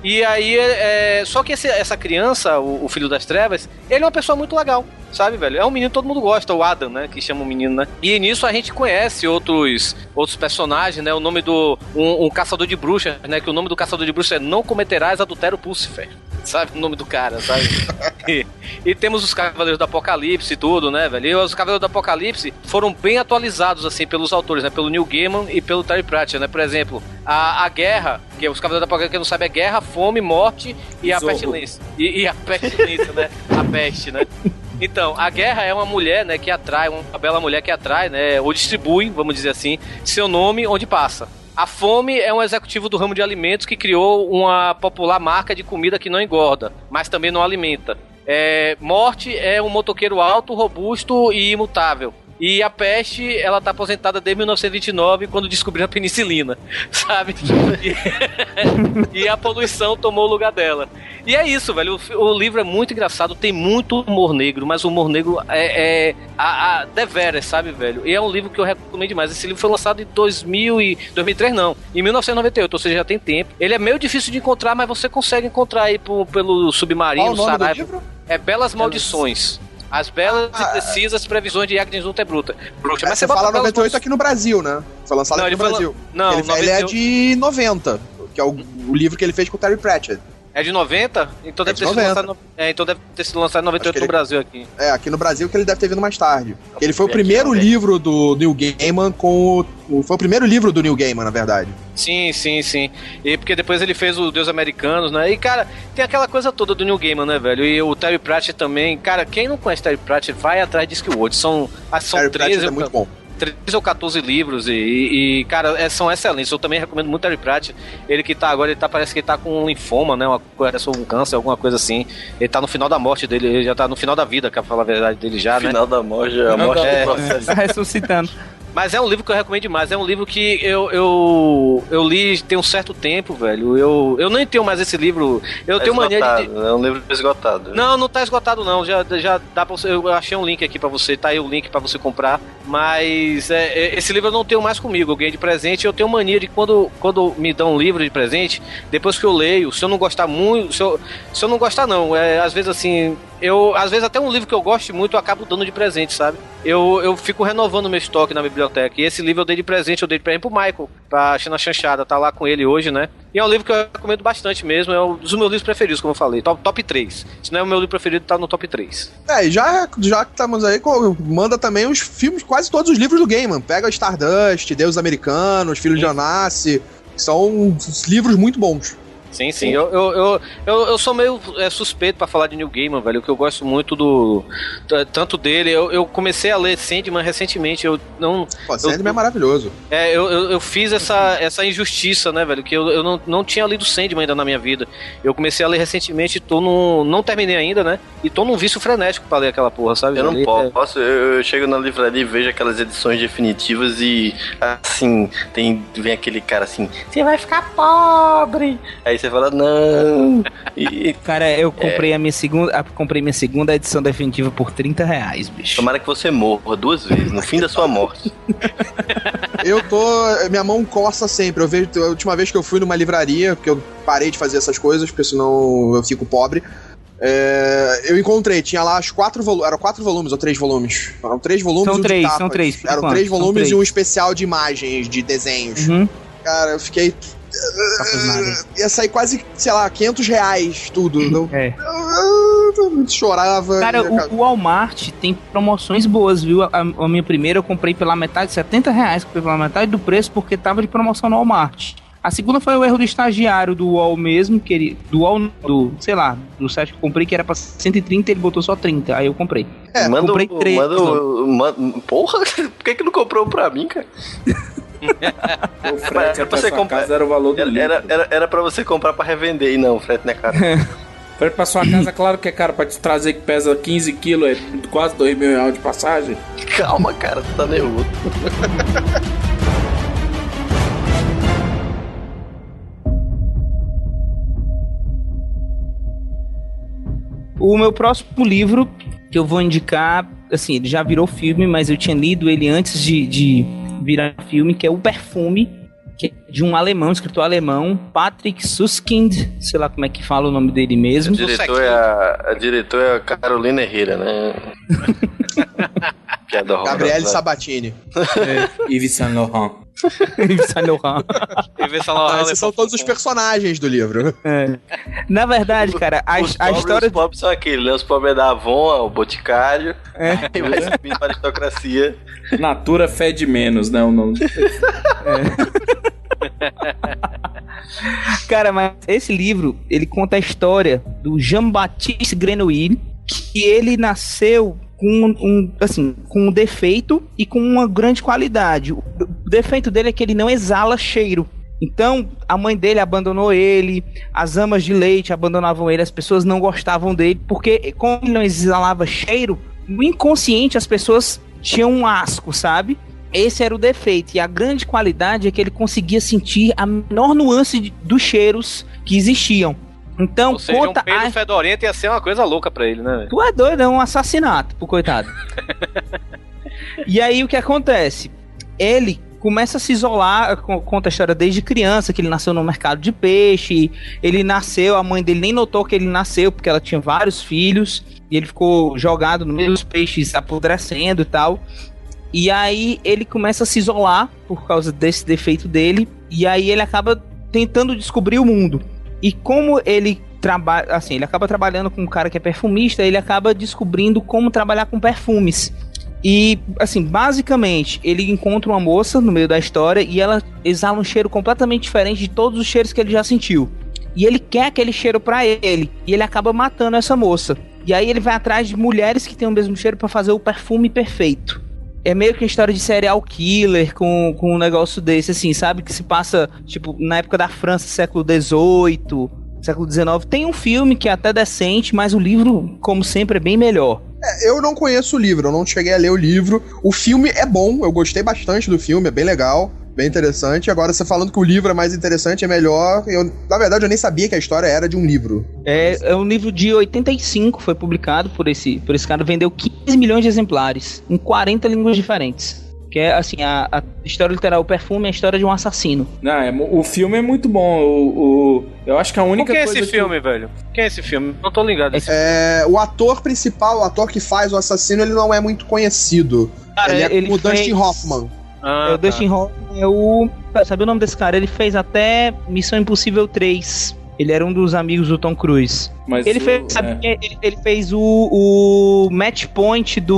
E aí, é, só que esse- essa criança, o, o filho das trevas, ele é uma pessoa muito legal, sabe, velho? É um menino que todo mundo gosta, o Adam, né? Que chama o menino, né? E nisso a gente conhece outros, outros personagens, né? O nome do. Um, um caçador de bruxas, né? Que o nome do caçador de bruxas é Não Cometerás Adultério Pulsifer. Sabe o nome do cara, sabe? e, temos os Cavaleiros do Apocalipse e tudo, né, velho? E os Cavaleiros do Apocalipse foram bem atualizados, assim, pelos autores, né? Pelo Neil Gaiman e pelo Terry Pratchett, né? Por exemplo, a, a guerra, que é os Cavaleiros do Apocalipse, quem não sabe, é guerra, fome, morte e a Zorro. pestilência. E, e a pestilência, né? A peste, né? Então, a guerra é uma mulher, né, que atrai, uma bela mulher que atrai, né, ou distribui, vamos dizer assim, seu nome onde passa. A fome é um executivo do ramo de alimentos que criou uma popular marca de comida que não engorda, mas também não alimenta. É, morte é um motoqueiro alto, robusto e imutável. E a ela tá aposentada desde 1929, quando descobriram a penicilina, sabe? E, e a poluição tomou o lugar dela. E é isso, velho. O, o livro é muito engraçado, tem muito humor negro, mas o humor negro é, é a, a deveras, sabe, velho? E é um livro que eu recomendo demais. Esse livro foi lançado em 2000 e 2003, não, em 1998, ou seja, já tem tempo. Ele é meio difícil de encontrar, mas você consegue encontrar aí por- pelo Submarino, Qual o nome do Saraiva. livro? É Belas Maldições. As belas e precisas previsões de Agnes Ultra Bruta. Bruxa. Mas você bota fala Belas 98 aqui no Brasil, né? Foi lançado Não, aqui no Brasil. Não, ele, ele é 98 de 90, que é o, o livro que ele fez com o Terry Pratchett. É de 90? Então deve de ter sido 90. lançado no... É, então deve ter sido lançado em 98 que no ele- Brasil aqui. É, aqui no Brasil que ele deve ter vindo mais tarde. Ele foi o aqui, primeiro livro do Neil Gaiman com o, Foi o primeiro livro do Neil Gaiman, na verdade. Sim, sim, sim. E porque depois ele fez o Deus Americanos, né? E, cara, tem aquela coisa toda do New Gaiman, né, velho? E o Terry Pratchett também. Cara, quem não conhece Terry Pratchett, vai atrás de Discworld. São, ah, são Terry 13, Pratchett é muito bom. 13 ou 14 livros e, e, cara, é- são excelentes. Eu também recomendo muito Terry Pratchett. Ele que tá agora, ele tá, parece que ele tá com um linfoma, né? Uma coisa, um câncer, alguma coisa assim. Ele tá no final da morte dele, ele já tá no final da vida, pra falar a verdade dele já, né? Final da morte, a morte É. do processo. Tá ressuscitando. Mas é um livro que eu recomendo demais. É um livro que eu, eu, eu li tem um certo tempo, velho. Eu, eu nem tenho mais esse livro. Eu É tenho mania de. esgotado, É um livro esgotado. Não, não tá esgotado não. Já, já dá pra você. Eu achei um link aqui pra você. Tá aí o link pra você comprar. Mas é, é, esse livro eu não tenho mais comigo. Eu ganhei de presente. Eu tenho mania de quando, quando me dão um livro de presente, depois que eu leio, se eu não gostar muito, se eu, se eu não gostar não, é, às vezes assim, eu às vezes até um livro que eu gosto muito eu acabo dando de presente, sabe? Eu, eu fico renovando meu estoque na biblioteca. E esse livro eu dei de presente, eu dei de presente pro Michael, pra China Chanchada, tá lá com ele hoje, né? E é um livro que eu recomendo bastante mesmo, é um dos meus livros preferidos, como eu falei, top, top 3. Se não é o meu livro preferido, tá no top 3. É, e já, já que estamos aí, manda também os filmes, quase todos os livros do Gaiman. Pega Stardust, Deus Americanos, Filho de Onassi. São livros muito bons. Sim, sim. Eu, eu, eu, eu, eu sou meio é, suspeito pra falar de New Gaiman, velho, que eu gosto muito do. Tanto dele. Eu, eu comecei a ler Sandman recentemente. Eu não. Pô, Sandman é maravilhoso. É, eu, eu, eu fiz essa, essa injustiça, né, velho? Que eu, eu não, não tinha lido Sandman ainda na minha vida. Eu comecei a ler recentemente e tô num. Não terminei ainda, né? E tô num vício frenético pra ler aquela porra, sabe? Eu não é- posso, eu, eu chego na livraria e vejo aquelas edições definitivas e assim, tem, vem aquele cara assim, você vai ficar pobre. Aí você fala, não. E Cara, eu comprei a minha segunda. a- comprei minha segunda edição definitiva por 30 reais, bicho. tomara que você morra duas vezes, no fim da sua morte. Eu tô. Minha mão coça sempre. Eu vejo. A última vez que eu fui numa livraria, porque eu parei de fazer essas coisas, porque senão eu fico pobre. é, eu encontrei, tinha lá os quatro volumes. Eram quatro volumes ou três volumes? Eram três volumes São e um de três, são três, Eram enquanto, três volumes três. e um especial de imagens, de desenhos. Uhum. Cara, eu fiquei. Ia sair quase, sei lá, 500 reais tudo. Então, É. eu chorava. Cara, o, o Walmart tem promoções boas, viu? A, a minha primeira eu comprei pela metade, 70 reais, comprei pela metade do preço porque tava de promoção no Walmart. A segunda foi o erro do estagiário do UOL mesmo, que ele, do UOL, do, sei lá, do site que eu comprei, que era pra 130, ele botou só 30, aí eu comprei. manda, comprei três. manda, manda, porra, por que que não comprou pra mim, cara? O frete Era pra você comprar- casa era o valor do Era, era, era, era pra você comprar pra revender e não, o frete não é caro. Frete pra sua casa, claro que é caro. Pra te trazer que pesa 15 quilos, é quase 2 mil reais de passagem. Calma, cara, tu tá nervoso. O meu próximo livro que eu vou indicar, assim, ele já virou filme, mas eu tinha lido ele antes de, de virar filme, que é O Perfume, que é de um alemão, um escritor alemão, Patrick Suskind, sei lá como é que fala o nome dele mesmo. diretor é a, a diretor é a Carolina Herrera, né? Piada horrorosa. Gabriele Sabatini. Yves Saint Laurent. Yves Saint Laurent. Ah, esses são todos os personagens do livro. É. Na verdade, cara, a, Os a pobres, história os pobres são aqueles, né? Os pobres é da Avon, o Boticário. É. E vai subindo para a aristocracia. Natura fede menos, né? O nome. Cara, mas esse livro, ele conta a história do Jean-Baptiste Grenouille, que ele nasceu com um, assim, com um defeito e com uma grande qualidade. O defeito dele é que ele não exala cheiro. Então, a mãe dele abandonou ele, as amas de leite abandonavam ele, as pessoas não gostavam dele, porque como ele não exalava cheiro, no inconsciente as pessoas tinham um asco, sabe? Esse era o defeito. E a grande qualidade é que ele conseguia sentir a menor nuance de- dos cheiros que existiam. Então, Ou seja, um conta peido a... fedorento ia ser uma coisa louca pra ele, né? Tu é doido, é um assassinato pro coitado. e aí o que acontece? Ele começa a se isolar, co- conta a história desde criança, que ele nasceu no mercado de peixe, ele nasceu, a mãe dele nem notou que ele nasceu, porque ela tinha vários filhos, e ele ficou jogado no meio dos peixes, apodrecendo e tal. E aí ele começa a se isolar por causa desse defeito dele, e aí ele acaba tentando descobrir o mundo. E como ele trabalha, assim, ele acaba trabalhando com um cara que é perfumista, ele acaba descobrindo como trabalhar com perfumes. E, assim, basicamente, ele encontra uma moça no meio da história e ela exala um cheiro completamente diferente de todos os cheiros que ele já sentiu. E ele quer aquele cheiro pra ele, e ele acaba matando essa moça. E aí ele vai atrás de mulheres que têm o mesmo cheiro pra fazer o perfume perfeito. É meio que uma história de serial killer com, com um negócio desse, assim, sabe? Que se passa, tipo, na época da França, século XVIII, século XIX. Tem um filme que é até decente, mas o livro, como sempre, é bem melhor. É, eu não conheço o livro, eu não cheguei a ler o livro. O filme é bom, eu gostei bastante do filme, é bem legal, bem interessante. Agora, você falando que o livro é mais interessante, é melhor. Eu, na verdade, eu nem sabia que a história era de um livro. É, é um livro de 85, foi publicado por esse, por esse cara, vendeu 15 milhões de exemplares, em 40 línguas diferentes. Que é, assim, a, a história literal, o perfume é a história de um assassino. Não, é o filme é muito bom. O, o- eu acho que a única Por que coisa esse filme, velho? Quem é esse filme? Não tô ligado. É, o ator principal, o ator que faz o assassino, ele não é muito conhecido. Cara, ele é ele o Dustin fez- Hoffman. Ah, é, o Dustin Hoffman é o. Sabe o nome desse cara? Ele fez até Missão Impossível 3. Ele era um dos amigos do Tom Cruise. Mas ele, o- fez, sabe é. quem? ele, ele fez o, o Match Point do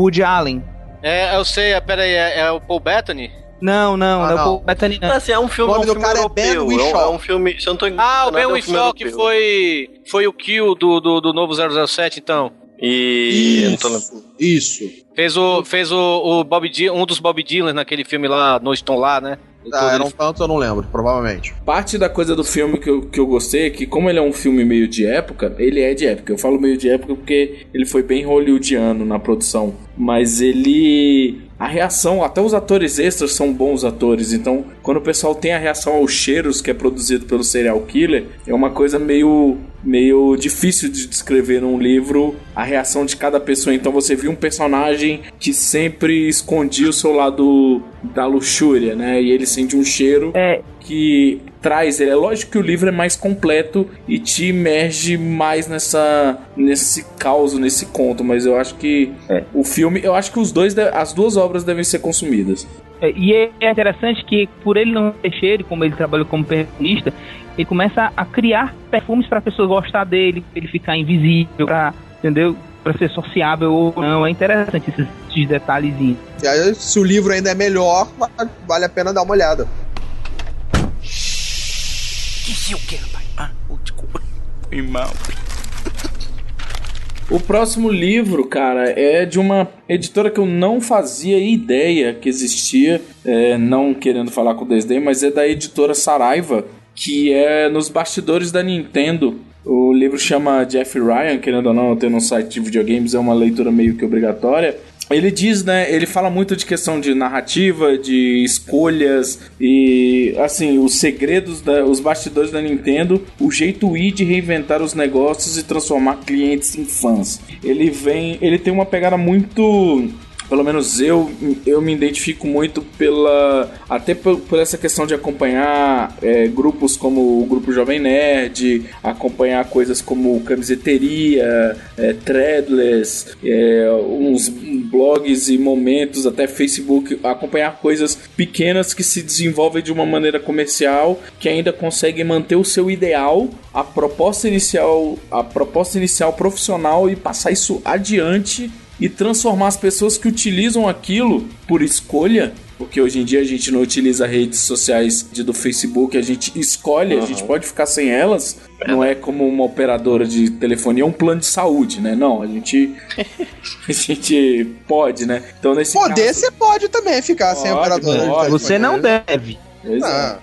Woody Allen. É, eu sei, é, pera aí, é, é o Paul Bettany? Não, não, Ah, não é o. Paul Bettany, não. Assim, é um filme, O é um nome do filme cara é europeu. Ben É um, Whishaw. é um filme. Se eu não tô Ah, o Ben é um filme Whishaw, que foi, foi o Kill do, do, do novo 007, então. E. eu não tô lembrando. Isso. Fez o, fez o, o Bob Dylan, um dos Bob Dylan naquele filme lá, No Estão Lá, né? Ah, era um tanto, eu não lembro, provavelmente. Parte da coisa do filme que eu, que eu gostei é que, como ele é um filme meio de época, ele é de época. Eu falo meio de época porque ele foi bem hollywoodiano na produção. Mas ele. A reação, até os atores extras são bons atores. Então, quando o pessoal tem a reação aos cheiros que é produzido pelo serial killer, é uma coisa meio meio difícil de descrever num livro a reação de cada pessoa. Então você viu um personagem que sempre escondia o seu lado da luxúria, né? E ele sente um cheiro que traz ele. É lógico que o livro é mais completo e te imerge mais nessa nesse caos, nesse conto, mas eu acho que o filme, eu acho que os dois, as duas obras devem ser consumidas. É, E é- é interessante que, por ele não ter cheiro, como ele trabalha como perfumista, ele começa a criar perfumes para a pessoa gostar dele, pra ele ficar invisível, pra, entendeu? Para ser sociável ou não. É interessante esses, esses detalhezinhos. E aí, se o livro ainda é melhor, va- vale a pena dar uma olhada. Disse o que, rapaz? Ah, desculpa. Foi mal. O próximo livro, cara, é de uma editora que eu não fazia ideia que existia, é, não querendo falar com desdém, mas é da editora Saraiva, que é nos bastidores da Nintendo. O livro chama Jeff Ryan, querendo ou não, ter no site de videogames é uma leitura meio que obrigatória. Ele diz, né? Ele fala muito de questão de narrativa, de escolhas e, assim, os segredos, da, os bastidores da Nintendo, o jeito Wii de reinventar os negócios e transformar clientes em fãs. Ele vem, ele tem uma pegada muito pelo menos eu, eu me identifico muito pela. Até por, por essa questão de acompanhar é, grupos como o Grupo Jovem Nerd, acompanhar coisas como camiseteria, é, threadless, é, uns blogs e momentos, até Facebook, acompanhar coisas pequenas que se desenvolvem de uma maneira comercial, que ainda conseguem manter o seu ideal, a proposta inicial, a proposta inicial profissional e passar isso adiante e transformar as pessoas que utilizam aquilo por escolha, porque hoje em dia a gente não utiliza redes sociais de, do Facebook, a gente escolhe, a gente pode ficar sem elas, não é como uma operadora de telefonia, é um plano de saúde, né? Não, a gente a gente pode, né? Então nesse Poder caso, você pode também ficar sem Pode, operadora. de pode. telefone. Você não deve. É. Ah,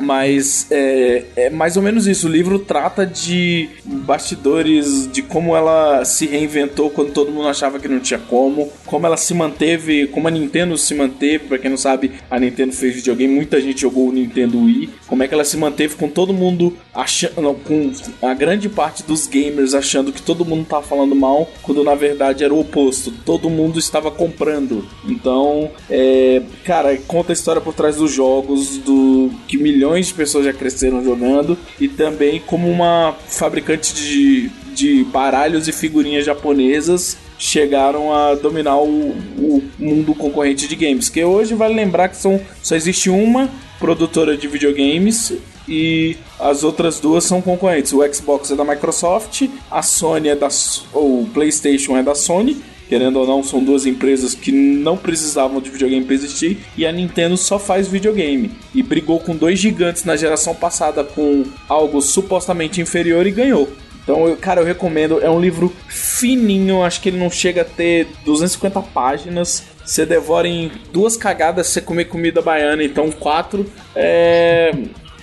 Mas é, é mais ou menos isso. O livro trata de bastidores, de como ela se reinventou quando todo mundo achava que não tinha como, como ela se manteve, como a Nintendo se manteve. Pra quem não sabe, a Nintendo fez videogame, muita gente jogou o Nintendo Wii. Como é que ela se manteve com todo mundo achando, não, com a grande parte dos gamers achando que todo mundo tava falando mal, quando na verdade era o oposto. Todo mundo estava comprando. Então, é, cara, conta a história por trás dos jogos, do que milhões de pessoas já cresceram jogando e também como uma fabricante de, de baralhos e figurinhas japonesas chegaram a dominar o, o mundo concorrente de games. Que hoje vale lembrar que são, só existe uma produtora de videogames e as outras duas são concorrentes. O Xbox é da Microsoft, a Sony é da ou PlayStation é da Sony. Querendo ou não, são duas empresas que não precisavam de videogame para existir e a Nintendo só faz videogame. E brigou com dois gigantes na geração passada com algo supostamente inferior e ganhou. Então, eu, cara, eu recomendo. É um livro fininho, acho que ele não chega a ter 250 páginas. Você devora em duas cagadas se você comer comida baiana, então quatro. É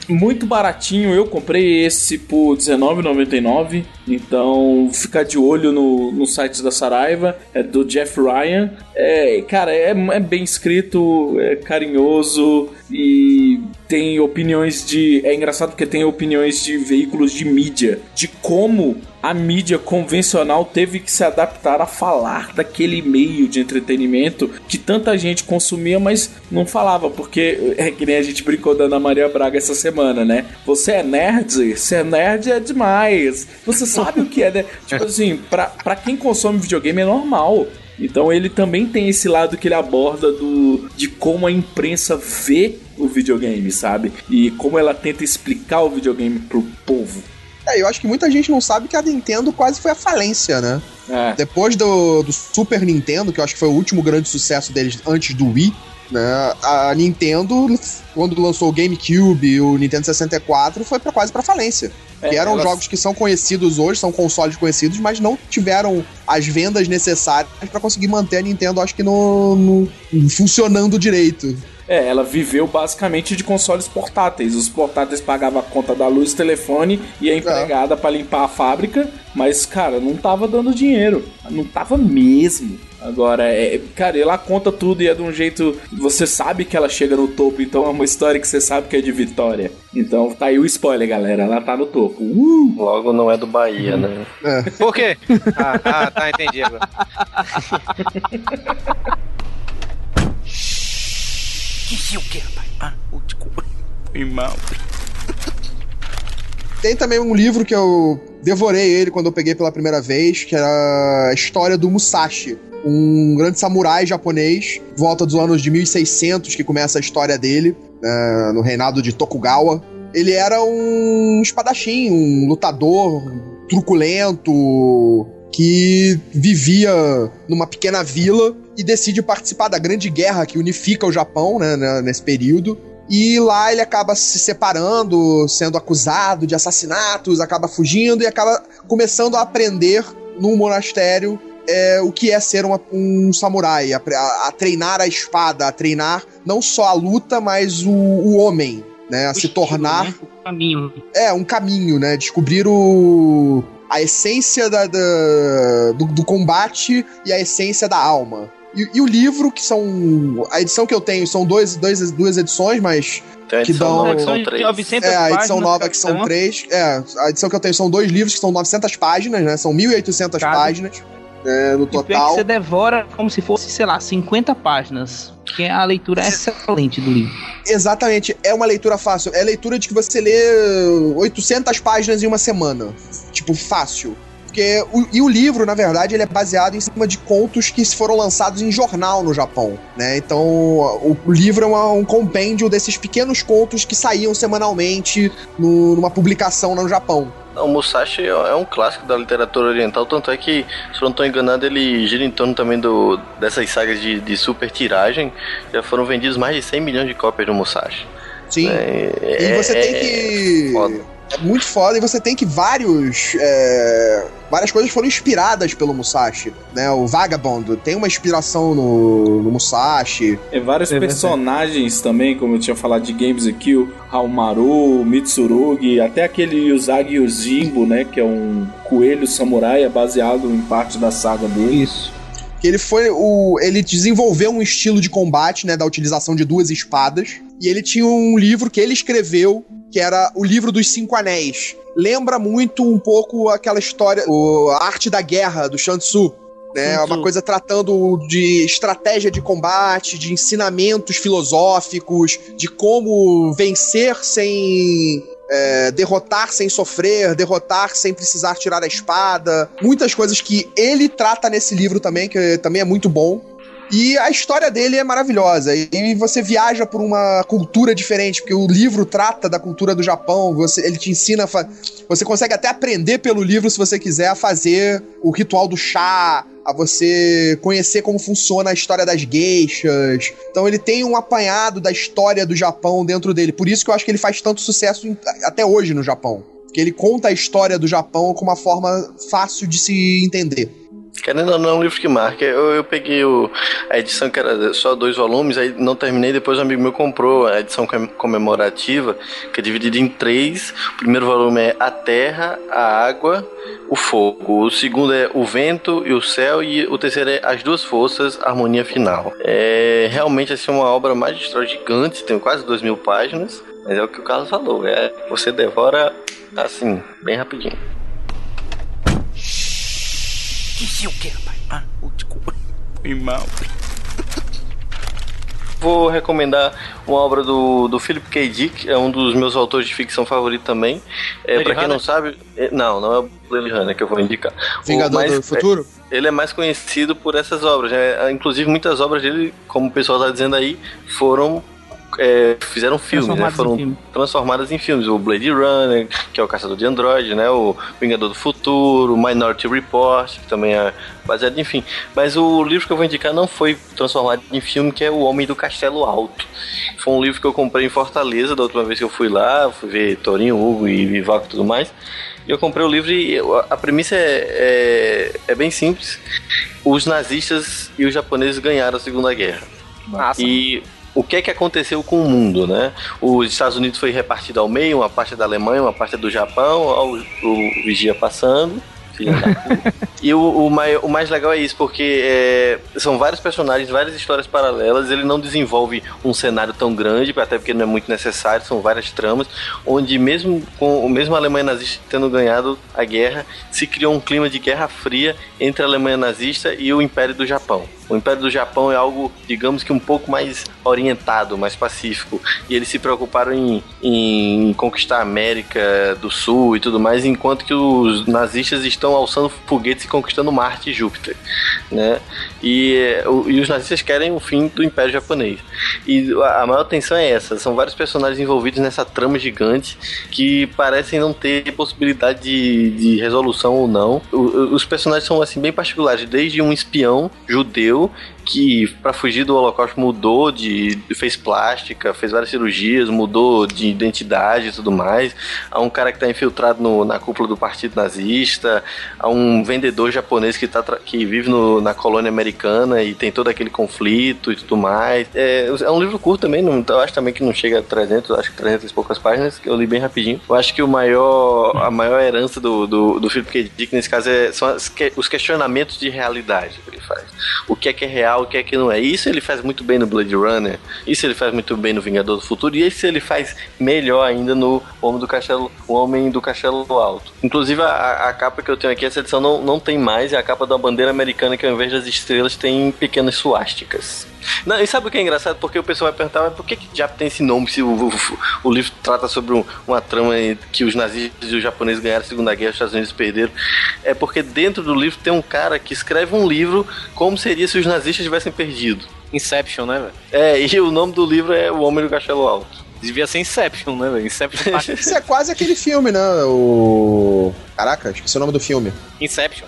muito baratinho. Eu comprei esse por R$19,99. Então fica de olho no, no site da Saraiva. É do Jeff Ryan. É, cara, é, é bem escrito, é carinhoso e tem opiniões de. É engraçado porque tem opiniões de veículos de mídia. De como a mídia convencional teve que se adaptar a falar daquele meio de entretenimento que tanta gente consumia, mas não falava, porque é que nem a gente brincou da Ana Maria Braga essa semana, né? Você é nerd? Você é nerd é demais. Você sabe o que é, né? Tipo assim, pra, pra quem consome videogame é normal. Então ele também tem esse lado que ele aborda do de como a imprensa vê o videogame, sabe? E como ela tenta explicar o videogame pro povo. É, eu acho que muita gente não sabe que a Nintendo quase foi a falência, né? É. Depois do, do Super Nintendo, que eu acho que foi o último grande sucesso deles antes do Wii, Né? A Nintendo, quando lançou o GameCube e o Nintendo 64, foi pra, quase pra falência. É, que eram elas- jogos que são conhecidos hoje, são consoles conhecidos, mas não tiveram as vendas necessárias pra conseguir manter a Nintendo, acho que no, no- funcionando direito. É, ela viveu basicamente de consoles portáteis. Os portáteis pagavam a conta da luz, telefone e a empregada pra limpar a fábrica, mas, cara, não tava dando dinheiro. Não tava mesmo. Agora, é, cara, ela conta tudo e é de um jeito. Você sabe que ela chega no topo, então é uma história que você sabe que é de vitória. Então tá aí o spoiler, galera. Ela tá no topo. Uh! Logo não é do Bahia, né? Por quê? Ah, ah, tá, entendi agora. Que o que, rapaz? Ah, o desculpa. Irmão. Tem também um livro que eu devorei ele quando eu peguei pela primeira vez, que era a história do Musashi, um grande samurai japonês, volta dos anos de 1600 que começa a história dele, né, no reinado de Tokugawa. Ele era um espadachim, um lutador truculento que vivia numa pequena vila e decide participar da grande guerra que unifica o Japão né, né, nesse período. E lá ele acaba se separando, sendo acusado de assassinatos, acaba fugindo e acaba começando a aprender num monastério é, o que é ser uma- um samurai, a, a- a treinar a espada, a treinar não só a luta, mas o, o homem, né? A se tornar Caminho. é, um caminho, né? Descobrir o. a essência da, da- do, do combate e a essência da alma. E, e o livro, que são. A edição que eu tenho são dois, dois, duas edições, mas. Tem a que edição dão. nova que são três. 900 É, a edição nova que são um. três. É, a edição que eu tenho são dois livros que são 900 páginas, né? São 1.800 páginas né, no que total. você devora como se fosse, sei lá, 50 páginas. Porque a leitura é excelente do livro. Exatamente, é uma leitura fácil. É leitura de que você lê 800 páginas em uma semana. Tipo, fácil. Porque o, e o livro, na verdade, ele é baseado em cima de contos que foram lançados em jornal no Japão, né? Então, o, o livro é uma- um compêndio desses pequenos contos que saíam semanalmente no- numa publicação no Japão. O Musashi é um clássico da literatura oriental, tanto é que, se eu não estou enganado, ele gira em torno também do, dessas sagas de, de super tiragem. Já foram vendidos mais de 100 milhões de cópias do Musashi. Sim. É, E você é- tem que. foda. É muito foda, e você tem que vários. é, Várias coisas foram inspiradas pelo Musashi. Né? O Vagabond tem uma inspiração no, no Musashi. É vários É personagens também, como eu tinha falado de Games Kill, Haomaru, Mitsurugi, até aquele Usagi Yojimbo, né, que é um coelho samurai, é baseado em parte da saga dele. Isso. Que ele foi o. Ele desenvolveu um estilo de combate, né? Da utilização de duas espadas. E ele tinha um livro que ele escreveu, que era o livro dos Cinco Anéis. Lembra muito um pouco aquela história, o, a arte da guerra do Shan Tzu. Né, uma coisa tratando de estratégia de combate, de ensinamentos filosóficos, de como vencer sem é, derrotar sem sofrer, derrotar sem precisar tirar a espada. Muitas coisas que ele trata nesse livro também, que também é muito bom. E a história dele é maravilhosa. E você viaja por uma cultura diferente, porque o livro trata da cultura do Japão. Você, ele te ensina. Você consegue até aprender pelo livro, se você quiser, a fazer o ritual do chá, a você conhecer como funciona a história das geishas. Então ele tem um apanhado da história do Japão dentro dele. Por isso que eu acho que ele faz tanto sucesso em- até hoje no Japão. Porque ele conta a história do Japão com uma forma fácil de se entender. Querendo ou não, é um livro que marca. Eu, eu peguei o- a edição que era só dois volumes, aí não terminei, depois um amigo meu comprou a edição com- comemorativa, que é dividida em três. O primeiro volume é a terra, a água, o fogo. O segundo é o vento e o céu, e o terceiro é as duas forças, harmonia final. É realmente assim, uma obra magistral gigante, tem quase duas mil páginas, mas é o que o Carlos falou, é, você devora assim, bem rapidinho. Que o que, rapaz? Ah, o desculpa. Irmão. Vou recomendar uma obra do, do Philip K. Dick, é um dos meus autores de ficção favorito também. É, pra quem não sabe, é- não, não é o Blade Runner que eu vou indicar. Vingador O mais- do Futuro? é, ele é mais conhecido por essas obras, né? Inclusive muitas obras dele, como o pessoal tá dizendo aí, foram é, fizeram filmes, né? Em Foram filme. transformadas em filmes. O Blade Runner, que é o Caçador de Android, né? O Vingador do Futuro, o Minority Report, que também é baseado, enfim. Mas o livro que eu vou indicar não foi transformado em filme, que é O Homem do Castelo Alto. Foi um livro que eu comprei em Fortaleza da última vez que eu fui lá, fui ver Torinho, Hugo e Vivaco e tudo mais. E eu comprei o livro e a premissa é, é, é bem simples. Os nazistas e os japoneses ganharam a Segunda Guerra. E o que é que aconteceu com o mundo, né? Os Estados Unidos foi repartido ao meio, uma parte é da Alemanha, uma parte é do Japão, ó, o, o vigia passando. e o, o, mai- o mais legal é isso, porque é, são vários personagens, várias histórias paralelas. Ele não desenvolve um cenário tão grande, até porque não é muito necessário, são várias tramas, onde mesmo com o mesmo a Alemanha nazista tendo ganhado a guerra, se criou um clima de guerra fria entre a Alemanha nazista e o Império do Japão. O Império do Japão é algo, digamos que um pouco mais orientado, mais pacífico. E eles se preocuparam em, em conquistar a América do Sul e tudo mais, enquanto que os nazistas estão alçando foguetes e conquistando Marte e Júpiter. Né? E, e os nazistas querem o fim do Império Japonês. E a maior tensão é essa: são vários personagens envolvidos nessa trama gigante que parecem não ter possibilidade de, de resolução ou não. O- os personagens são assim bem particulares, desde um espião judeu que para fugir do holocausto mudou de fez plástica, fez várias cirurgias, mudou de identidade e tudo mais. Há um cara que está infiltrado no- na cúpula do partido nazista, há um vendedor japonês que, tá, que vive no- na colônia americana e tem todo aquele conflito e tudo mais. É, é um livro curto também, não, eu acho também que não chega a 300, acho que 300 e poucas páginas, que eu li bem rapidinho. Eu acho que o maior, a maior herança do, do, do Philip K. Dick nesse caso é, são as os questionamentos de realidade que ele faz. O que é que é real, o que é que não é. Isso ele faz muito bem no Blade Runner, isso ele faz muito bem no Vingador do Futuro, e isso ele faz melhor ainda no Homem do Castelo, o Homem do Castelo Alto. Inclusive a, a capa que eu tenho aqui, essa edição não, não tem mais, é a capa da bandeira americana que ao invés das estrelas tem pequenas suásticas. Não, e sabe o que é engraçado? Porque o pessoal vai perguntar, mas por que, que já tem esse nome se o, o, o livro trata sobre um- uma trama que os nazistas e os japoneses ganharam a Segunda Guerra, os Estados Unidos perderam? É porque dentro do livro tem um cara que escreve um livro como seria se os nazistas tivessem perdido. Inception, né, velho? É, e o nome do livro é O Homem do Castelo Alto. Devia ser Inception, né, velho? Inception. Isso é quase aquele filme, né? O. Caraca, esqueci o nome do filme. Inception.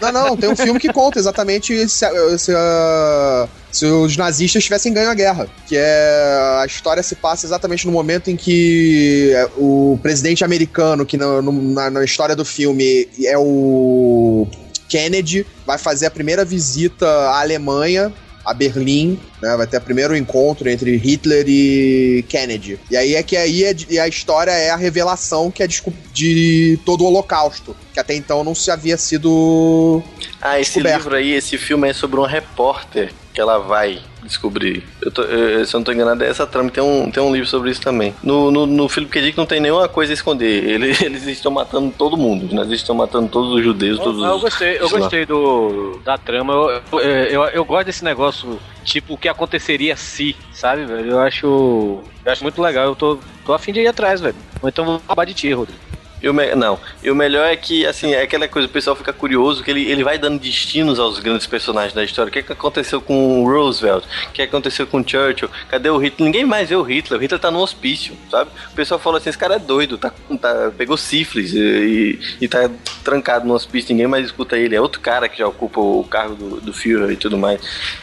Não, não, tem um filme que conta exatamente se, se, ah, se os nazistas tivessem ganho a guerra. Que é. A história se passa exatamente no momento em que é, o presidente americano, que na, na história do filme é o Kennedy, vai fazer a primeira visita à Alemanha. A Berlim, né? Vai ter o primeiro encontro entre Hitler e Kennedy. E aí é que aí é de- e a história é a revelação que é desco- de todo o Holocausto, que até então não se havia sido Ah, esse Descoberto. livro aí, esse filme é sobre uma repórter que ela vai descobrir. Eu tô- eu- se eu não tô enganado, é essa trama. Tem um, tem um livro sobre isso também. No, no, no Philip K. Dick não tem nenhuma coisa a esconder. Ele- eles estão matando todo mundo. Os nazistas estão matando todos os judeus, todos Eu os. gostei, eu lá. gostei do, da trama. Eu, eu, eu, eu gosto desse negócio, tipo, o que aconteceria se, sabe, velho? Eu acho. Eu acho muito legal. Eu tô, tô afim de ir atrás, velho. Ou então vou roubar de ti, Rodrigo. E o me- Não, e o melhor é que, assim, é aquela coisa, o pessoal fica curioso, que ele, ele vai dando destinos aos grandes personagens da história. O que, que aconteceu com Roosevelt? O que aconteceu com Churchill? Cadê o Hitler? Ninguém mais vê o Hitler. O Hitler tá no hospício, sabe? O pessoal fala assim, esse cara é doido, tá, tá- pegou sífilis e, e, e tá trancado no hospício, ninguém mais escuta ele. É outro cara que já ocupa o cargo do, do Führer e tudo mais.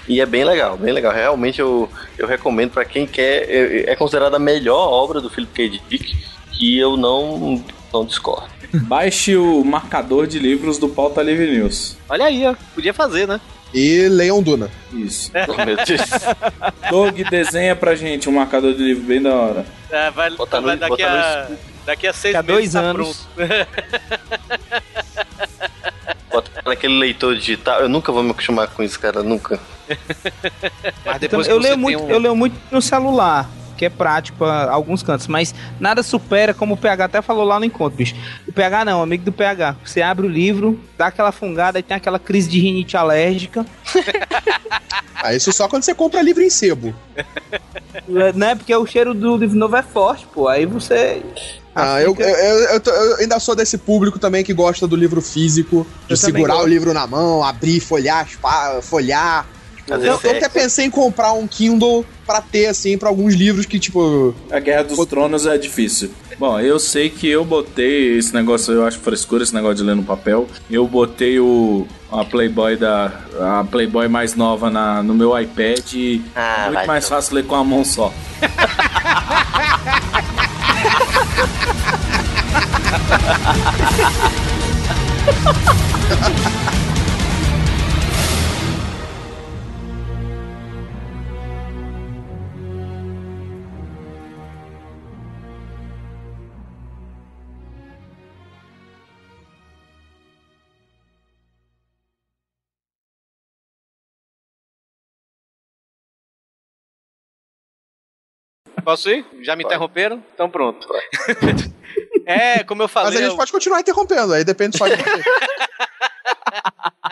E é bem legal, bem legal. Realmente eu, eu recomendo pra quem quer, é, é considerada a melhor obra do Philip K. Dick, que eu não, não discordo. Baixe o marcador de livros do Pauta Livre News. Olha aí, ó. Podia fazer, né? E Leon Duna. Isso. Oh, meu Deus. Doug, desenha pra gente um marcador de livro bem da hora. É, vai, Bota vai no- daqui, a, daqui a seis Daqui a meses dois tá anos. pronto. Bota naquele leitor digital. Eu nunca vou me acostumar com isso, cara. Nunca. Mas Então, depois que eu leio muito, um- eu leio muito no celular, que é prático pra alguns cantos, mas nada supera, como o PH até falou lá no encontro, bicho. O PH não, amigo do PH. Você abre o livro, dá aquela fungada e tem aquela crise de rinite alérgica. Ah, isso só quando você compra livro em sebo. né? Porque o cheiro do livro novo é forte, pô. Aí você. Ah, eu, eu, eu, eu ainda sou desse público também que gosta do livro físico, de segurar o gosto. livro na mão, abrir, folhar, folhar, Eu, eu até pensei em comprar um Kindle pra ter, assim, pra alguns livros que, tipo. A Guerra dos Tronos é difícil. Bom, eu sei que eu botei esse negócio, eu acho frescura esse negócio de ler no papel. Eu botei o a Playboy da a Playboy mais nova na, no meu iPad e Ah, é muito mais fácil ler com a mão só. Posso ir? Já me interromperam? Então pronto. é, como eu falei. Mas a gente eu... pode continuar interrompendo, aí depende só de você.